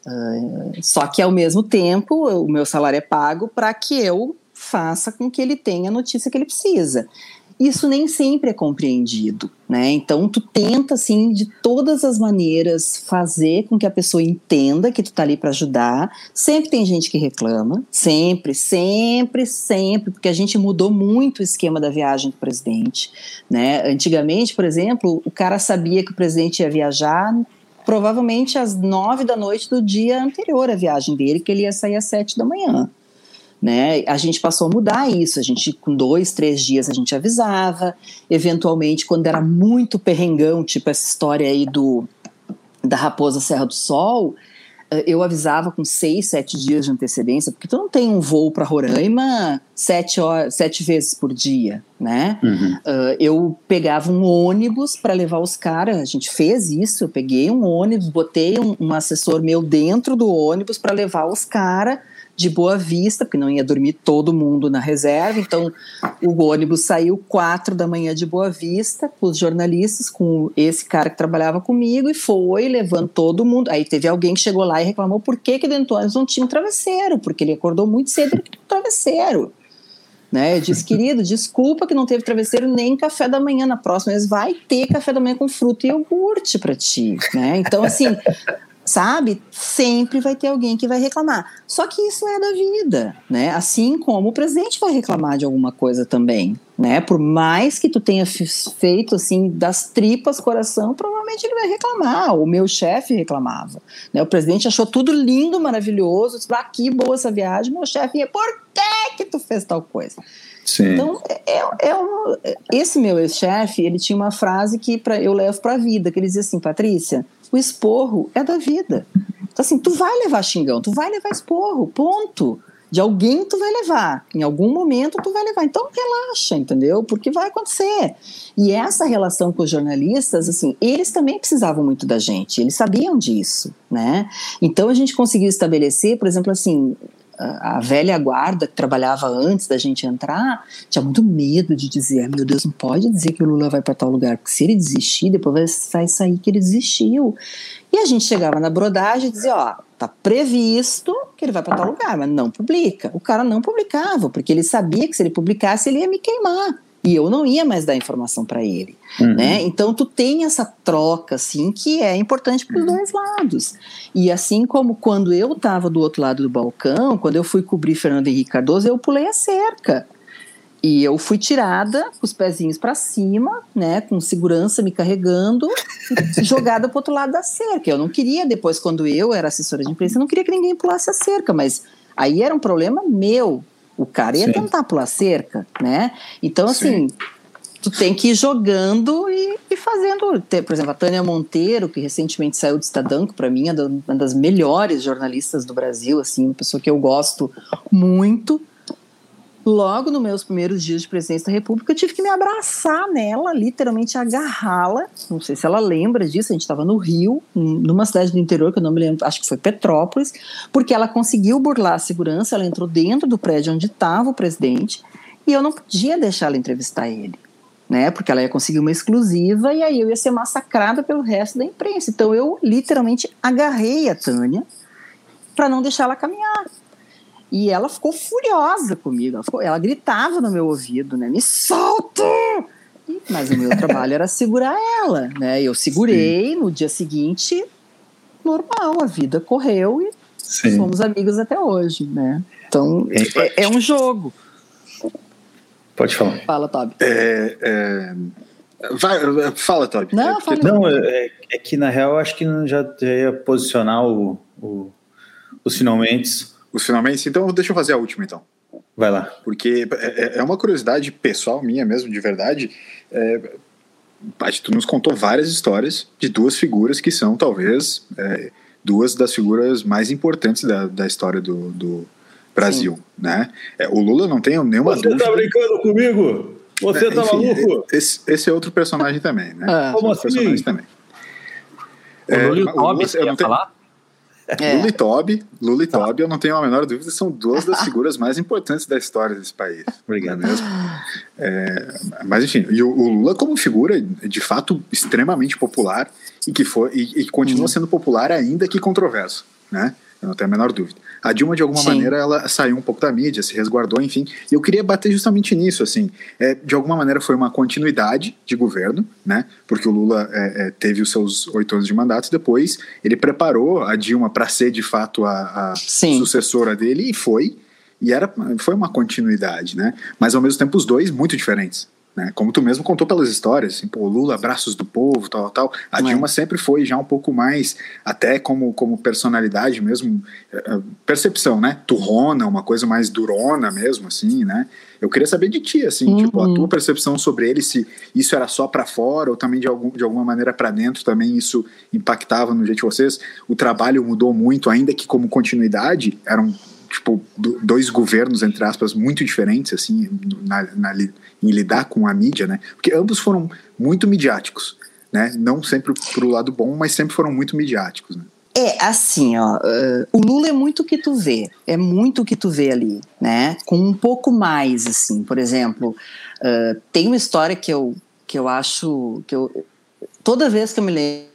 Speaker 3: Uh, só que ao mesmo tempo o meu salário é pago para que eu faça com que ele tenha a notícia que ele precisa isso nem sempre é compreendido, né? Então tu tenta assim de todas as maneiras fazer com que a pessoa entenda que tu tá ali para ajudar. Sempre tem gente que reclama, sempre, sempre, sempre, porque a gente mudou muito o esquema da viagem do presidente, né? Antigamente, por exemplo, o cara sabia que o presidente ia viajar provavelmente às nove da noite do dia anterior à viagem dele, que ele ia sair às sete da manhã né? A gente passou a mudar isso. A gente, com dois, três dias, a gente avisava. Eventualmente, quando era muito perrengão, tipo essa história aí do da Raposa Serra do Sol, eh, eu avisava com seis, sete dias de antecedência, porque tu não tem um voo para Roraima sete, horas, sete vezes por dia, né? Uhum. Uh, eu pegava um ônibus para levar os caras, a gente fez isso, eu peguei um ônibus, botei um, um assessor meu dentro do ônibus para levar os caras de Boa Vista, porque não ia dormir todo mundo na reserva. Então, o ônibus saiu quatro da manhã de Boa Vista, com os jornalistas, com esse cara que trabalhava comigo, e foi levando todo mundo. Aí teve alguém que chegou lá e reclamou por que, que dentro não tinha um travesseiro, porque ele acordou muito cedo e um travesseiro. Né? Eu disse, querido, desculpa que não teve travesseiro nem café da manhã na próxima, mas vai ter café da manhã com fruta e iogurte para ti, né? Então, assim, sabe? Sempre vai ter alguém que vai reclamar. Só que isso é da vida, né? Assim como o presidente vai reclamar de alguma coisa também, né? Por mais que tu tenha feito assim das tripas coração, provavelmente ele vai reclamar. O meu chefe reclamava, né? O presidente achou tudo lindo, maravilhoso, disse, ah, que boa essa viagem. Meu chefe por que que tu fez tal coisa? Sim. Então, é, é, é um, esse meu ex-chefe, ele tinha uma frase que pra, eu levo para a vida, que ele dizia assim, Patrícia, o esporro é da vida. Então, assim, tu vai levar xingão, tu vai levar esporro, ponto. De alguém tu vai levar, em algum momento tu vai levar. Então relaxa, entendeu? Porque vai acontecer. E essa relação com os jornalistas, assim, eles também precisavam muito da gente, eles sabiam disso, né? Então a gente conseguiu estabelecer, por exemplo, assim, a velha guarda que trabalhava antes da gente entrar tinha muito medo de dizer: meu Deus, não pode dizer que o Lula vai para tal lugar, porque se ele desistir, depois vai sair que ele desistiu. E a gente chegava na brodagem e dizia: ó, tá previsto que ele vai para tal lugar, mas não publica. O cara não publicava, porque ele sabia que se ele publicasse, ele ia me queimar e eu não ia mais dar informação para ele, uhum. né? Então tu tem essa troca assim que é importante para os uhum. dois lados. E assim como quando eu estava do outro lado do balcão, quando eu fui cobrir Fernando Henrique Cardoso, eu pulei a cerca. E eu fui tirada com os pezinhos para cima, né, com segurança me carregando, jogada para outro lado da cerca. Eu não queria depois quando eu era assessora de imprensa, eu não queria que ninguém pulasse a cerca, mas aí era um problema meu, o cara ia Sim. tentar pular cerca, né? Então, assim, Sim. tu tem que ir jogando e, e fazendo. Por exemplo, a Tânia Monteiro, que recentemente saiu do Estadão, que para mim é uma das melhores jornalistas do Brasil, assim, uma pessoa que eu gosto muito logo nos meus primeiros dias de presidência da República, eu tive que me abraçar nela, literalmente agarrá-la. Não sei se ela lembra disso, a gente estava no Rio, numa cidade do interior, que eu não me lembro, acho que foi Petrópolis, porque ela conseguiu burlar a segurança, ela entrou dentro do prédio onde estava o presidente, e eu não podia deixar ela entrevistar ele. Né, porque ela ia conseguir uma exclusiva e aí eu ia ser massacrada pelo resto da imprensa. Então eu literalmente agarrei a Tânia para não deixar ela caminhar. E ela ficou furiosa comigo. Ela, ficou, ela gritava no meu ouvido, né? Me solta! Mas o meu trabalho era segurar ela, né? Eu segurei, Sim. no dia seguinte, normal, a vida correu e Sim. somos amigos até hoje, né? Então, é, é um jogo.
Speaker 2: Pode falar.
Speaker 3: Fala, Toby.
Speaker 1: É, é... Vai, fala, Toby.
Speaker 2: Não, é, não é, é, que na real eu acho que já, já ia posicionar o, o, os finalmente
Speaker 1: os finalmente. Então, deixa eu fazer a última, então.
Speaker 2: Vai lá.
Speaker 1: Porque é, é, é uma curiosidade pessoal minha mesmo, de verdade. É, Paty, tu nos contou várias histórias de duas figuras que são, talvez, é, duas das figuras mais importantes da, da história do, do Brasil, Sim. né? É, o Lula não tem nenhuma
Speaker 2: Você
Speaker 1: dúvida.
Speaker 2: Você tá brincando comigo? Você é, tá enfim, maluco?
Speaker 1: Esse, esse, é outro personagem também, né?
Speaker 2: Ah, Como assim? Personagem também.
Speaker 4: O Lula e o Toby, você ia falar?
Speaker 1: É. Lula e Toby, Lula e. Toby, eu não tenho a menor dúvida, são duas das figuras mais importantes da história desse país. Obrigado. É mesmo? É, mas enfim, e o, o, Lula como figura, de fato, extremamente popular e que foi e, e continua uhum. sendo popular ainda que controverso, né? Eu não tenho a menor dúvida. A Dilma, de alguma Sim. maneira, ela saiu um pouco da mídia, se resguardou, enfim. E eu queria bater justamente nisso, assim. É, de alguma maneira foi uma continuidade de governo, né? Porque o Lula é, é, teve os seus oito anos de mandato, depois ele preparou a Dilma para ser, de fato, a, a sucessora dele, e foi. E era, foi uma continuidade, né? Mas, ao mesmo tempo, os dois muito diferentes. Né? Como tu mesmo contou pelas histórias, assim, pô, Lula, abraços do povo, tal, tal. A Dilma é. sempre foi já um pouco mais, até como, como personalidade mesmo, eh, eh, percepção, né? Turrona, uma coisa mais durona mesmo, assim, né? Eu queria saber de ti, assim, uhum. tipo, a tua percepção sobre ele, se isso era só para fora ou também de, algum, de alguma maneira para dentro também isso impactava no jeito de vocês. O trabalho mudou muito, ainda que como continuidade, eram tipo dois governos entre aspas muito diferentes assim na, na, em lidar com a mídia, né? Porque ambos foram muito midiáticos, né? Não sempre pro lado bom, mas sempre foram muito midiáticos, né?
Speaker 3: É, assim, ó, uh, o Lula é muito o que tu vê, é muito o que tu vê ali, né? Com um pouco mais, assim, por exemplo, uh, tem uma história que eu, que eu acho, que eu, toda vez que eu me lembro,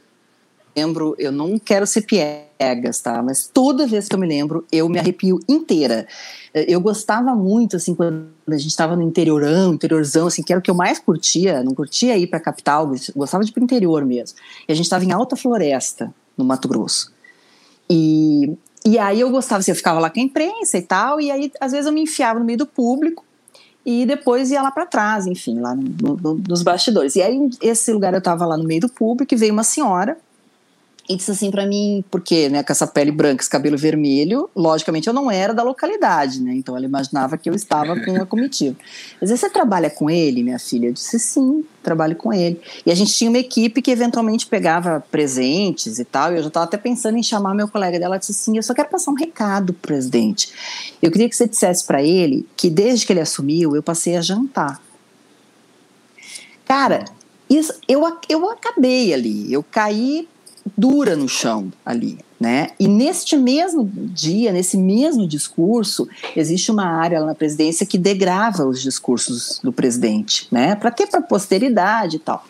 Speaker 3: eu não quero ser piegas, tá? Mas toda vez que eu me lembro, eu me arrepio inteira. Eu gostava muito, assim, quando a gente estava no interiorão, interiorzão, assim, que era o que eu mais curtia, não curtia ir para a capital, gostava de ir para o interior mesmo. E a gente estava em Alta Floresta, no Mato Grosso. E, e aí eu gostava, assim, eu ficava lá com a imprensa e tal, e aí às vezes eu me enfiava no meio do público e depois ia lá para trás, enfim, lá no, no, nos bastidores. E aí, esse lugar eu estava lá no meio do público e veio uma senhora e disse assim para mim, porque, né, com essa pele branca, esse cabelo vermelho, logicamente eu não era da localidade, né? Então ela imaginava que eu estava com uma comitiva. Mas você trabalha com ele, minha filha? Eu disse sim, trabalho com ele. E a gente tinha uma equipe que eventualmente pegava presentes e tal. E eu já estava até pensando em chamar meu colega dela. Ela disse assim: Eu só quero passar um recado pro presidente. Eu queria que você dissesse para ele que desde que ele assumiu, eu passei a jantar. Cara, isso, eu, eu acabei ali. Eu caí dura no chão ali, né? E neste mesmo dia, nesse mesmo discurso, existe uma área lá na presidência que degrava os discursos do presidente, né? Para ter para posteridade e tal.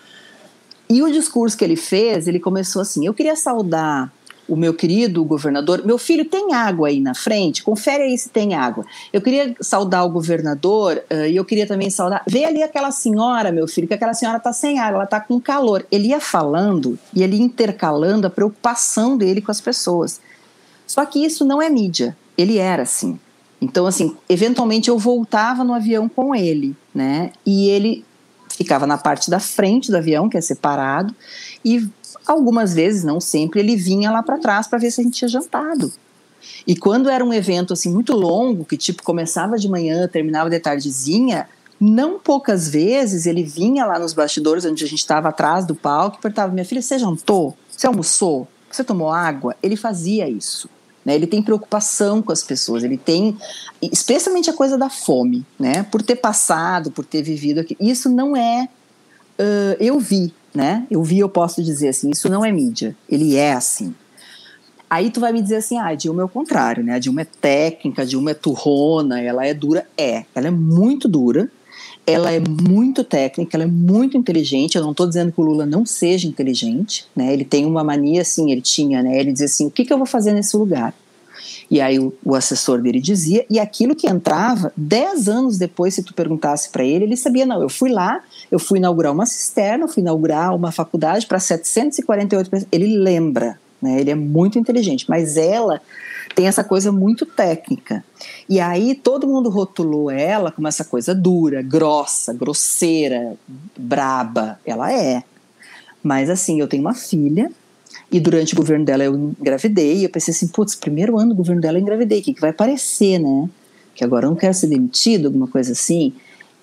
Speaker 3: E o discurso que ele fez, ele começou assim: eu queria saudar o meu querido governador, meu filho tem água aí na frente, confere aí se tem água. Eu queria saudar o governador uh, e eu queria também saudar. Vê ali aquela senhora, meu filho, que aquela senhora está sem água, ela está com calor. Ele ia falando e ele intercalando a preocupação dele com as pessoas. Só que isso não é mídia. Ele era assim. Então, assim, eventualmente eu voltava no avião com ele, né? E ele ficava na parte da frente do avião, que é separado, e Algumas vezes, não sempre, ele vinha lá para trás para ver se a gente tinha jantado. E quando era um evento assim muito longo, que tipo começava de manhã, terminava de tardezinha, não poucas vezes ele vinha lá nos bastidores onde a gente estava atrás do palco e perguntava: "Minha filha, você jantou? Você almoçou? Você tomou água?" Ele fazia isso. Né? Ele tem preocupação com as pessoas, ele tem, especialmente a coisa da fome, né? Por ter passado, por ter vivido aqui. Isso não é, uh, eu vi, né? Eu vi, eu posso dizer assim, isso não é mídia, ele é assim. Aí tu vai me dizer assim, ah, a Dilma é o contrário, né? A Dilma é técnica, a Dilma é turrona, ela é dura. É, ela é muito dura, ela é muito técnica, ela é muito inteligente. Eu não estou dizendo que o Lula não seja inteligente, né? Ele tem uma mania assim, ele tinha, né? Ele dizia assim, o que, que eu vou fazer nesse lugar? E aí o, o, assessor dele dizia, e aquilo que entrava, dez anos depois, se tu perguntasse para ele, ele sabia, não, eu fui lá, eu fui inaugurar uma cisterna, fui inaugurar uma faculdade para 748 pessoas. Ele lembra, né? Ele é muito inteligente, mas ela tem essa coisa muito técnica. E aí todo mundo rotulou ela como essa coisa dura, grossa, grosseira, braba. Ela é. Mas assim, eu tenho uma filha e durante o governo dela eu engravidei. Eu pensei assim, putz, primeiro ano do governo dela eu engravidei. O que, que vai aparecer, né? Que agora eu não quero ser demitido, alguma coisa assim.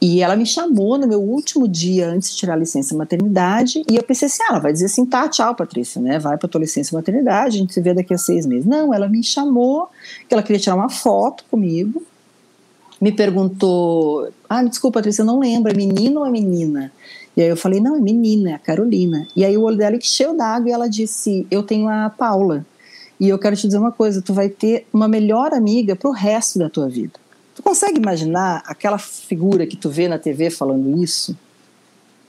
Speaker 3: E ela me chamou no meu último dia antes de tirar a licença maternidade. E eu pensei assim: ah, ela vai dizer assim, tá, tchau, Patrícia, né? Vai pra tua licença maternidade, a gente se vê daqui a seis meses. Não, ela me chamou, que ela queria tirar uma foto comigo. Me perguntou: ah, desculpa, Patrícia, eu não lembro, é menino ou é menina? E aí eu falei: não, é menina, é a Carolina. E aí o olho dela encheu d'água e ela disse: eu tenho a Paula. E eu quero te dizer uma coisa: tu vai ter uma melhor amiga pro resto da tua vida. Tu consegue imaginar aquela figura que tu vê na TV falando isso?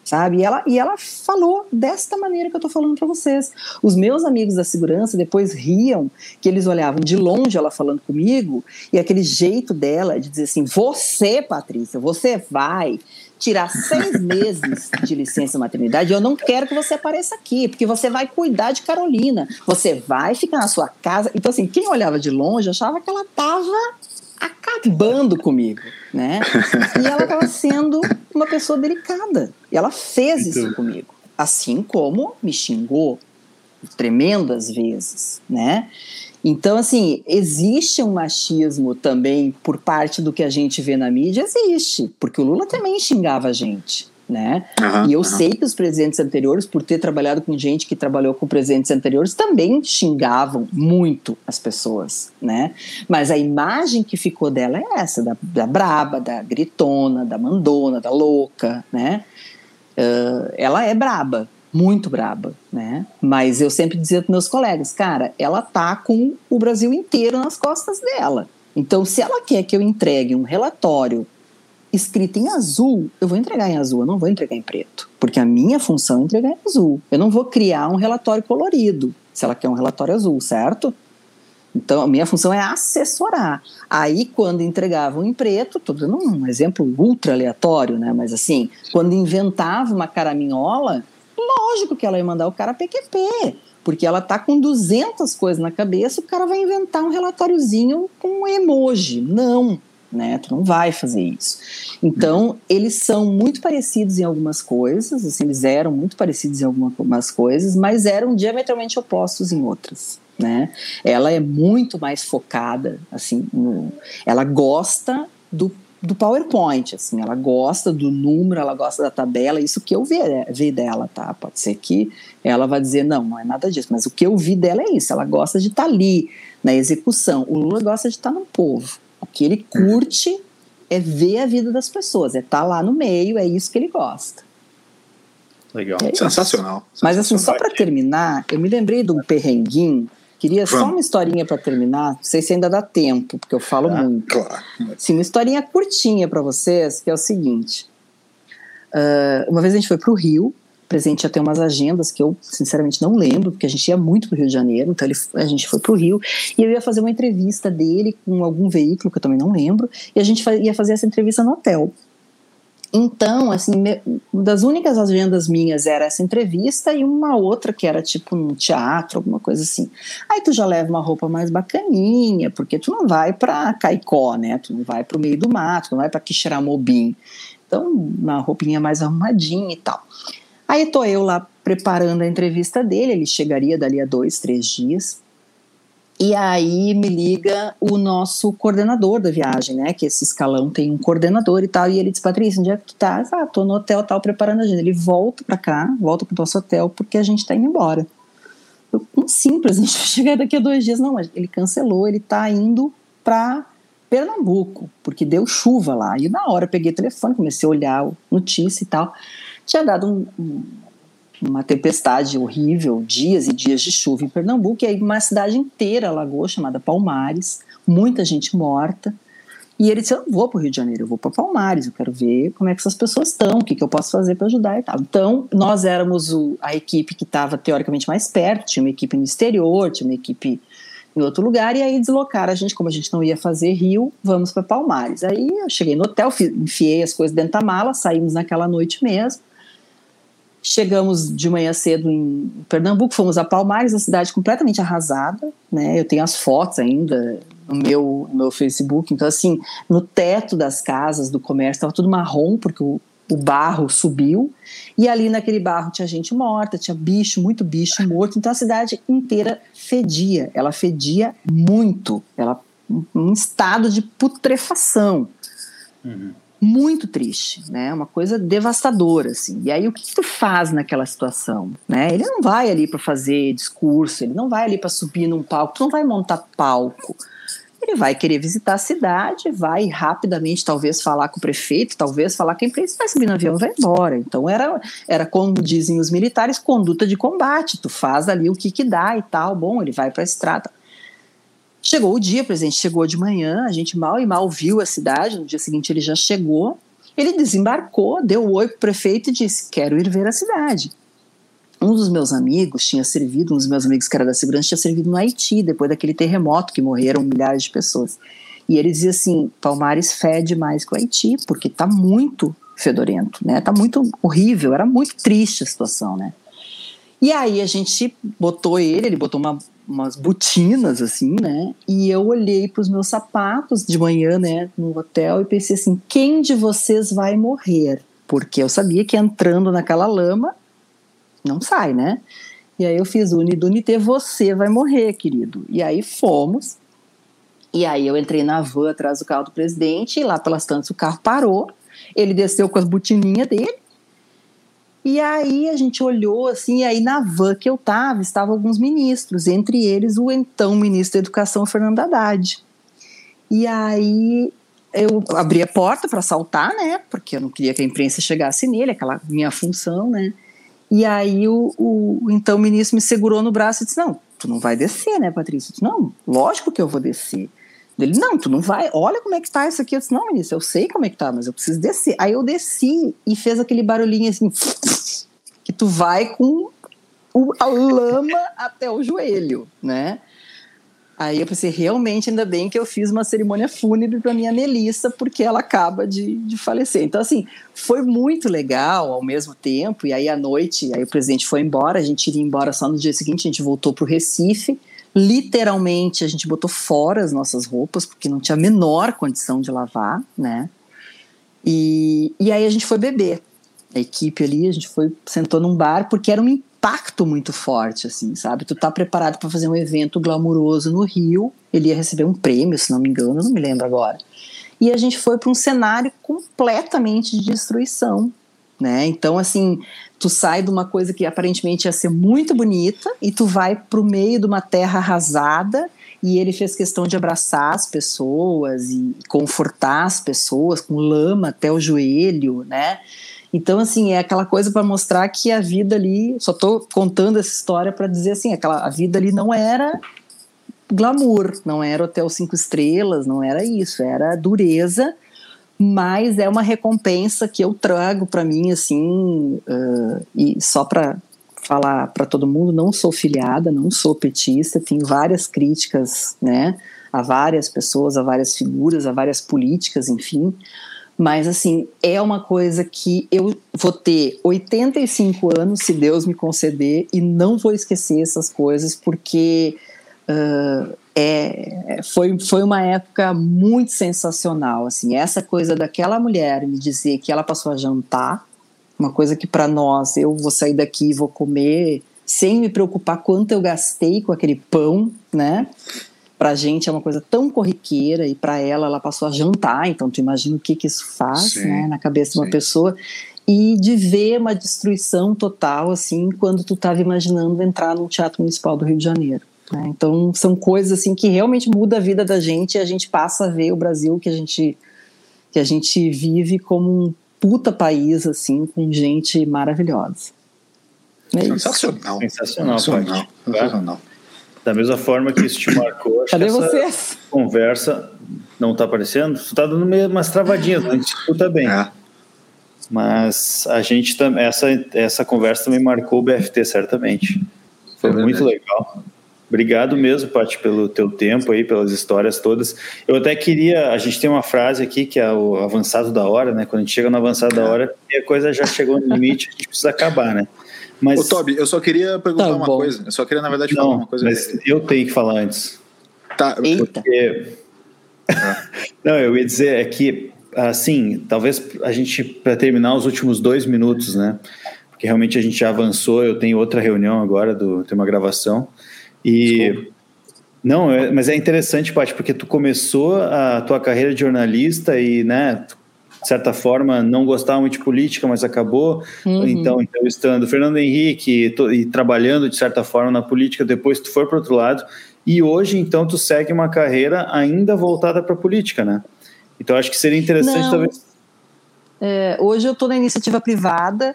Speaker 3: Sabe? E ela, e ela falou desta maneira que eu tô falando para vocês. Os meus amigos da segurança depois riam que eles olhavam de longe ela falando comigo e aquele jeito dela de dizer assim: Você, Patrícia, você vai tirar seis meses de licença maternidade, eu não quero que você apareça aqui, porque você vai cuidar de Carolina, você vai ficar na sua casa. Então, assim, quem olhava de longe achava que ela estava acabando comigo, né? E ela estava sendo uma pessoa delicada. E ela fez isso então. comigo. Assim como me xingou tremendas vezes, né? Então, assim, existe um machismo também por parte do que a gente vê na mídia? Existe, porque o Lula também xingava a gente. Né? Uhum, e eu uhum. sei que os presidentes anteriores, por ter trabalhado com gente que trabalhou com presidentes anteriores, também xingavam muito as pessoas, né? Mas a imagem que ficou dela é essa, da, da braba, da gritona, da mandona, da louca, né? Uh, ela é braba, muito braba, né? Mas eu sempre dizia para meus colegas, cara, ela tá com o Brasil inteiro nas costas dela. Então, se ela quer que eu entregue um relatório escrito em azul, eu vou entregar em azul, eu não vou entregar em preto. Porque a minha função é entregar em azul. Eu não vou criar um relatório colorido, se ela quer um relatório azul, certo? Então, a minha função é assessorar. Aí, quando entregavam em preto, estou dando um exemplo ultra aleatório, né? Mas assim, quando inventava uma caraminhola, lógico que ela ia mandar o cara PQP, porque ela tá com 200 coisas na cabeça, o cara vai inventar um relatóriozinho com um emoji. Não, né? Tu não vai fazer isso. Então, eles são muito parecidos em algumas coisas, assim, eles eram muito parecidos em algumas coisas, mas eram diametralmente opostos em outras. Né? Ela é muito mais focada, assim, no, ela gosta do do PowerPoint, assim, ela gosta do número, ela gosta da tabela, isso que eu vi, vi dela, tá? Pode ser que ela vá dizer, não, não é nada disso, mas o que eu vi dela é isso, ela gosta de estar tá ali, na execução. O Lula gosta de estar tá no povo. O que ele curte é ver a vida das pessoas, é estar tá lá no meio, é isso que ele gosta.
Speaker 1: Legal. É Sensacional.
Speaker 3: Mas assim, só para terminar, eu me lembrei de um perrenguinho Queria Vamos. só uma historinha para terminar. Não sei se ainda dá tempo, porque eu falo ah, muito. Claro. Sim, uma historinha curtinha para vocês, que é o seguinte. Uh, uma vez a gente foi para o Rio, presente ter umas agendas que eu sinceramente não lembro, porque a gente ia muito para o Rio de Janeiro, então ele, a gente foi para o Rio e eu ia fazer uma entrevista dele com algum veículo que eu também não lembro, e a gente ia fazer essa entrevista no hotel. Então, assim, das únicas agendas minhas era essa entrevista e uma outra que era tipo um teatro, alguma coisa assim. Aí tu já leva uma roupa mais bacaninha, porque tu não vai para Caicó, né? Tu não vai para o meio do mato, tu não vai para Quixeramobim. Então, uma roupinha mais arrumadinha e tal. Aí tô eu lá preparando a entrevista dele, ele chegaria dali a dois, três dias. E aí me liga o nosso coordenador da viagem, né? Que esse escalão tem um coordenador e tal. E ele diz, Patrícia, onde é que tu tá? Ah, tô no hotel tal, preparando a agenda. Ele volta pra cá, volta pro nosso hotel, porque a gente tá indo embora. Eu, um simples, a gente vai chegar daqui a dois dias. Não, ele cancelou, ele tá indo pra Pernambuco, porque deu chuva lá. E na hora eu peguei o telefone, comecei a olhar notícia e tal. Tinha dado um, um uma tempestade horrível, dias e dias de chuva em Pernambuco, e aí uma cidade inteira alagou, chamada Palmares, muita gente morta. E ele disse: Eu não vou para o Rio de Janeiro, eu vou para Palmares, eu quero ver como é que essas pessoas estão, o que, que eu posso fazer para ajudar e tal. Então, nós éramos o, a equipe que estava teoricamente mais perto, tinha uma equipe no exterior, tinha uma equipe em outro lugar, e aí deslocaram a gente, como a gente não ia fazer Rio, vamos para Palmares. Aí eu cheguei no hotel, enfiei as coisas dentro da mala, saímos naquela noite mesmo. Chegamos de manhã cedo em Pernambuco, fomos a Palmares, a cidade completamente arrasada, né? Eu tenho as fotos ainda no meu, no meu Facebook. Então, assim, no teto das casas, do comércio, estava tudo marrom, porque o, o barro subiu. E ali naquele barro tinha gente morta, tinha bicho, muito bicho morto. Então a cidade inteira fedia. Ela fedia muito. Ela um estado de putrefação. Uhum. Muito triste, né? Uma coisa devastadora, assim. E aí o que, que tu faz naquela situação, né? Ele não vai ali para fazer discurso, ele não vai ali para subir num palco, tu não vai montar palco. Ele vai querer visitar a cidade, vai rapidamente talvez falar com o prefeito, talvez falar com a imprensa, vai subir no avião vai embora. Então era, era como dizem os militares, conduta de combate. Tu faz ali o que que dá e tal. Bom, ele vai para a estrada. Chegou o dia, o presidente chegou de manhã, a gente mal e mal viu a cidade, no dia seguinte ele já chegou. Ele desembarcou, deu um oi pro prefeito e disse: Quero ir ver a cidade. Um dos meus amigos tinha servido, um dos meus amigos que era da segurança, tinha servido no Haiti, depois daquele terremoto que morreram milhares de pessoas. E ele dizia assim: Palmares fede mais que o Haiti, porque tá muito fedorento, né? Tá muito horrível, era muito triste a situação, né? E aí a gente botou ele, ele botou uma umas botinas assim, né? E eu olhei para os meus sapatos de manhã, né, no hotel e pensei assim: quem de vocês vai morrer? Porque eu sabia que entrando naquela lama não sai, né? E aí eu fiz Unidunité, você vai morrer, querido. E aí fomos. E aí eu entrei na van atrás do carro do presidente e lá pelas tantas o carro parou. Ele desceu com as botininhas dele e aí a gente olhou assim, e aí na van que eu tava, estavam alguns ministros, entre eles o então ministro da Educação, Fernando Haddad. E aí eu abri a porta para saltar, né? Porque eu não queria que a imprensa chegasse nele, aquela minha função, né? E aí o, o, então ministro me segurou no braço e disse: Não, tu não vai descer, né, Patrícia? Eu disse, não, lógico que eu vou descer. Ele, não, tu não vai, olha como é que tá isso aqui. Eu disse, não, ministro, eu sei como é que tá, mas eu preciso descer. Aí eu desci e fez aquele barulhinho assim, tu vai com a lama até o joelho, né? Aí eu pensei, realmente, ainda bem que eu fiz uma cerimônia fúnebre para minha Melissa, porque ela acaba de, de falecer. Então, assim, foi muito legal ao mesmo tempo. E aí, à noite, aí o presidente foi embora, a gente iria embora só no dia seguinte, a gente voltou para o Recife Literalmente, a gente botou fora as nossas roupas, porque não tinha a menor condição de lavar, né? E, e aí a gente foi beber. A equipe ali, a gente foi, sentou num bar, porque era um impacto muito forte, assim, sabe? Tu tá preparado para fazer um evento glamuroso no Rio, ele ia receber um prêmio, se não me engano, não me lembro agora. E a gente foi para um cenário completamente de destruição, né? Então, assim, tu sai de uma coisa que aparentemente ia ser muito bonita e tu vai para o meio de uma terra arrasada e ele fez questão de abraçar as pessoas e confortar as pessoas com lama até o joelho, né? Então, assim, é aquela coisa para mostrar que a vida ali, só estou contando essa história para dizer assim, aquela, a vida ali não era glamour, não era hotel cinco estrelas, não era isso, era dureza mas é uma recompensa que eu trago para mim assim uh, e só para falar para todo mundo não sou filiada não sou petista tenho várias críticas né a várias pessoas a várias figuras a várias políticas enfim mas assim é uma coisa que eu vou ter 85 anos se Deus me conceder e não vou esquecer essas coisas porque uh, é, foi, foi uma época muito sensacional. Assim, essa coisa daquela mulher me dizer que ela passou a jantar, uma coisa que para nós, eu vou sair daqui e vou comer sem me preocupar quanto eu gastei com aquele pão, né? Pra gente é uma coisa tão corriqueira e para ela ela passou a jantar, então tu imagina o que que isso faz, sim, né, na cabeça sim. de uma pessoa e de ver uma destruição total assim quando tu estava imaginando entrar no Teatro Municipal do Rio de Janeiro. Né? Então são coisas assim que realmente mudam a vida da gente e a gente passa a ver o Brasil que a gente que a gente vive como um puta país assim com gente maravilhosa.
Speaker 1: É sensacional.
Speaker 2: Sensacional. Sensacional. Sensacional. Da mesma forma que isso te marcou,
Speaker 3: Cadê vocês?
Speaker 2: conversa não está aparecendo? Você está dando meio umas travadinhas, a gente escuta bem. É. Mas a gente também, essa, essa conversa também marcou o BFT, certamente. Foi é muito legal. Obrigado mesmo, Paty, pelo teu tempo aí, pelas histórias todas. Eu até queria, a gente tem uma frase aqui que é o avançado da hora, né? Quando a gente chega no avançado da hora, a coisa já chegou no limite, a gente precisa acabar, né?
Speaker 1: Mas... Ô, Toby, eu só queria perguntar tá uma coisa. Eu só queria, na verdade,
Speaker 2: Não,
Speaker 1: falar uma coisa.
Speaker 2: Mas eu tenho que falar antes.
Speaker 1: Tá,
Speaker 2: porque... Não, eu ia dizer é que, assim, talvez a gente, para terminar os últimos dois minutos, né? Porque realmente a gente já avançou, eu tenho outra reunião agora, do, tem uma gravação. E Desculpa. não, é, mas é interessante, Paty, porque tu começou a tua carreira de jornalista e, né, de certa forma, não gostava muito de política, mas acabou, uhum. então, entrevistando Fernando Henrique e, e trabalhando, de certa forma, na política, depois tu for para outro lado, e hoje, então, tu segue uma carreira ainda voltada para a política, né? Então, acho que seria interessante,
Speaker 3: não.
Speaker 2: talvez...
Speaker 3: É, hoje eu estou na iniciativa privada,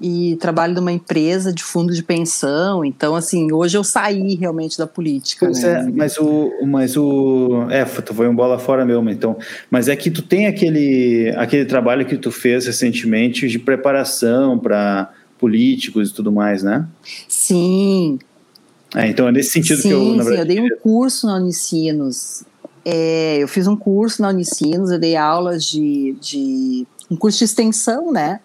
Speaker 3: e trabalho numa empresa de fundo de pensão. Então, assim, hoje eu saí realmente da política.
Speaker 2: Pois
Speaker 3: né?
Speaker 2: é, mas o, mas o. É, tu foi um bola fora mesmo, então. Mas é que tu tem aquele, aquele trabalho que tu fez recentemente de preparação para políticos e tudo mais, né?
Speaker 3: Sim.
Speaker 2: É, então é nesse sentido
Speaker 3: sim,
Speaker 2: que eu.
Speaker 3: Na verdade, sim, eu dei um curso na Unicinos. É, eu fiz um curso na Unicinos, eu dei aulas de, de um curso de extensão, né?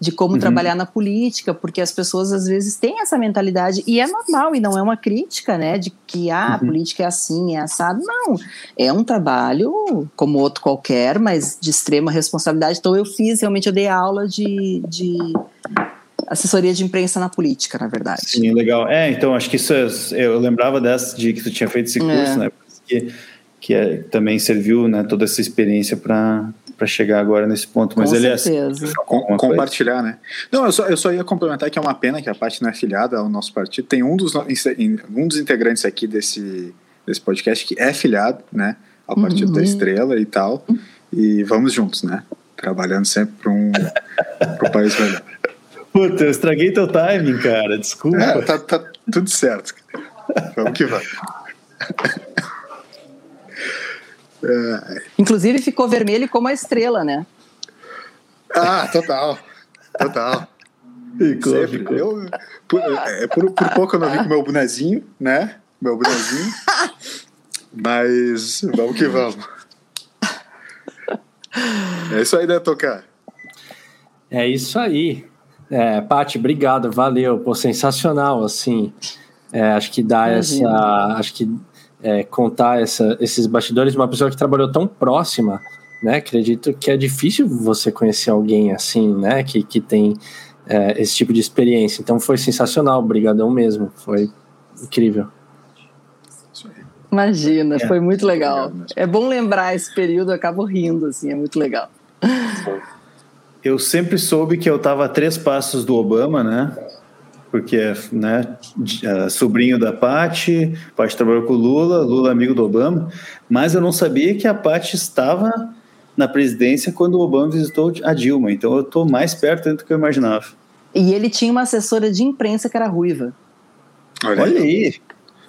Speaker 3: De como uhum. trabalhar na política, porque as pessoas às vezes têm essa mentalidade, e é normal, e não é uma crítica, né, de que ah, a uhum. política é assim, é assado. Não, é um trabalho como outro qualquer, mas de extrema responsabilidade. Então eu fiz, realmente, eu dei aula de, de assessoria de imprensa na política, na verdade.
Speaker 2: Sim, legal. É, então acho que isso, é, eu lembrava dessa, de que tu tinha feito esse curso, é. né, que, que é, também serviu, né, toda essa experiência para para chegar agora nesse ponto, mas Com ele é
Speaker 1: certeza. é Com, compartilhar, né? Não, eu só, eu só ia complementar que é uma pena que a parte não é filiada ao nosso partido. Tem um dos, um dos integrantes aqui desse, desse podcast que é filiado, né, ao Partido uhum. da Estrela e tal. E vamos juntos, né? Trabalhando sempre para um pro país melhor.
Speaker 2: Puta, eu estraguei teu timing, cara. Desculpa. É,
Speaker 1: tá, tá tudo certo. Vamos que vamos.
Speaker 3: É. Inclusive ficou vermelho como a estrela, né?
Speaker 1: Ah, total. Total. Ficou, Sempre. Ficou. Eu, por, é, por, por, pouco eu não vi com meu bonezinho, né? Meu bonezinho. Mas vamos que vamos. É isso aí, né, Tocar?
Speaker 4: É isso aí. É, Paty, obrigado, valeu. Pô, sensacional, assim. É, acho que dá Imagina. essa. Acho que é, contar essa, esses bastidores uma pessoa que trabalhou tão próxima, né? Acredito que é difícil você conhecer alguém assim, né? Que, que tem é, esse tipo de experiência. Então foi sensacional, brigadão mesmo, foi incrível.
Speaker 3: Imagina, é. foi muito legal. É bom lembrar esse período, eu acabo rindo, assim, é muito legal.
Speaker 2: Eu sempre soube que eu estava a três passos do Obama, né? Porque é né, é sobrinho da Patti, Patti trabalhou com o Lula, Lula amigo do Obama, mas eu não sabia que a Patti estava na presidência quando o Obama visitou a Dilma, então eu estou mais perto do que eu imaginava.
Speaker 3: E ele tinha uma assessora de imprensa que era ruiva.
Speaker 2: Olha, Olha aí.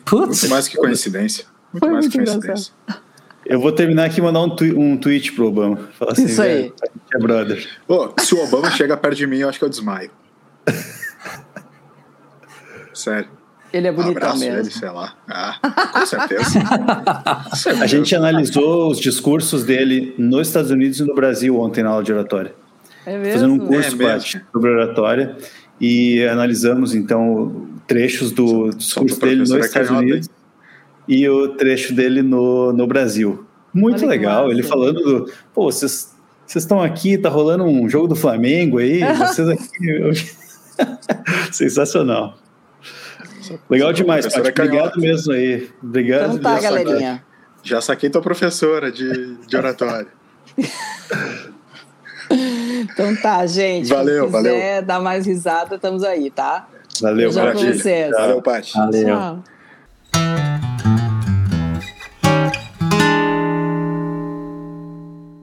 Speaker 1: Putz. Muito mais que coincidência. Muito Foi mais muito que coincidência. Engraçado.
Speaker 2: Eu vou terminar aqui e mandar um, twi um tweet pro Obama.
Speaker 3: Falar assim, Isso aí.
Speaker 2: É brother.
Speaker 1: Oh, se o Obama chega perto de mim, eu acho que eu desmaio. Sério.
Speaker 3: Ele é bonitão
Speaker 1: Abraço
Speaker 3: mesmo.
Speaker 1: Ele, sei lá. Ah, com certeza.
Speaker 2: a gente analisou os discursos dele nos Estados Unidos e no Brasil ontem na aula de oratória.
Speaker 3: É mesmo?
Speaker 2: Fazendo um curso é sobre oratória e analisamos então trechos do discurso dele nos Estados Unidos e o trecho dele no, no Brasil. Muito Olha legal, ele falando do, pô, vocês vocês estão aqui, tá rolando um jogo do Flamengo aí, vocês aqui. Sensacional. Legal demais, Paty. Obrigado mesmo aí. Obrigado.
Speaker 3: Então tá, galerinha.
Speaker 1: Já saquei tua professora de, de oratório.
Speaker 3: então tá, gente.
Speaker 1: Valeu,
Speaker 3: Se
Speaker 1: quiser
Speaker 3: dar mais risada, estamos aí, tá?
Speaker 2: Valeu,
Speaker 3: Paty.
Speaker 1: Valeu, Paty.
Speaker 4: Valeu. Tchau.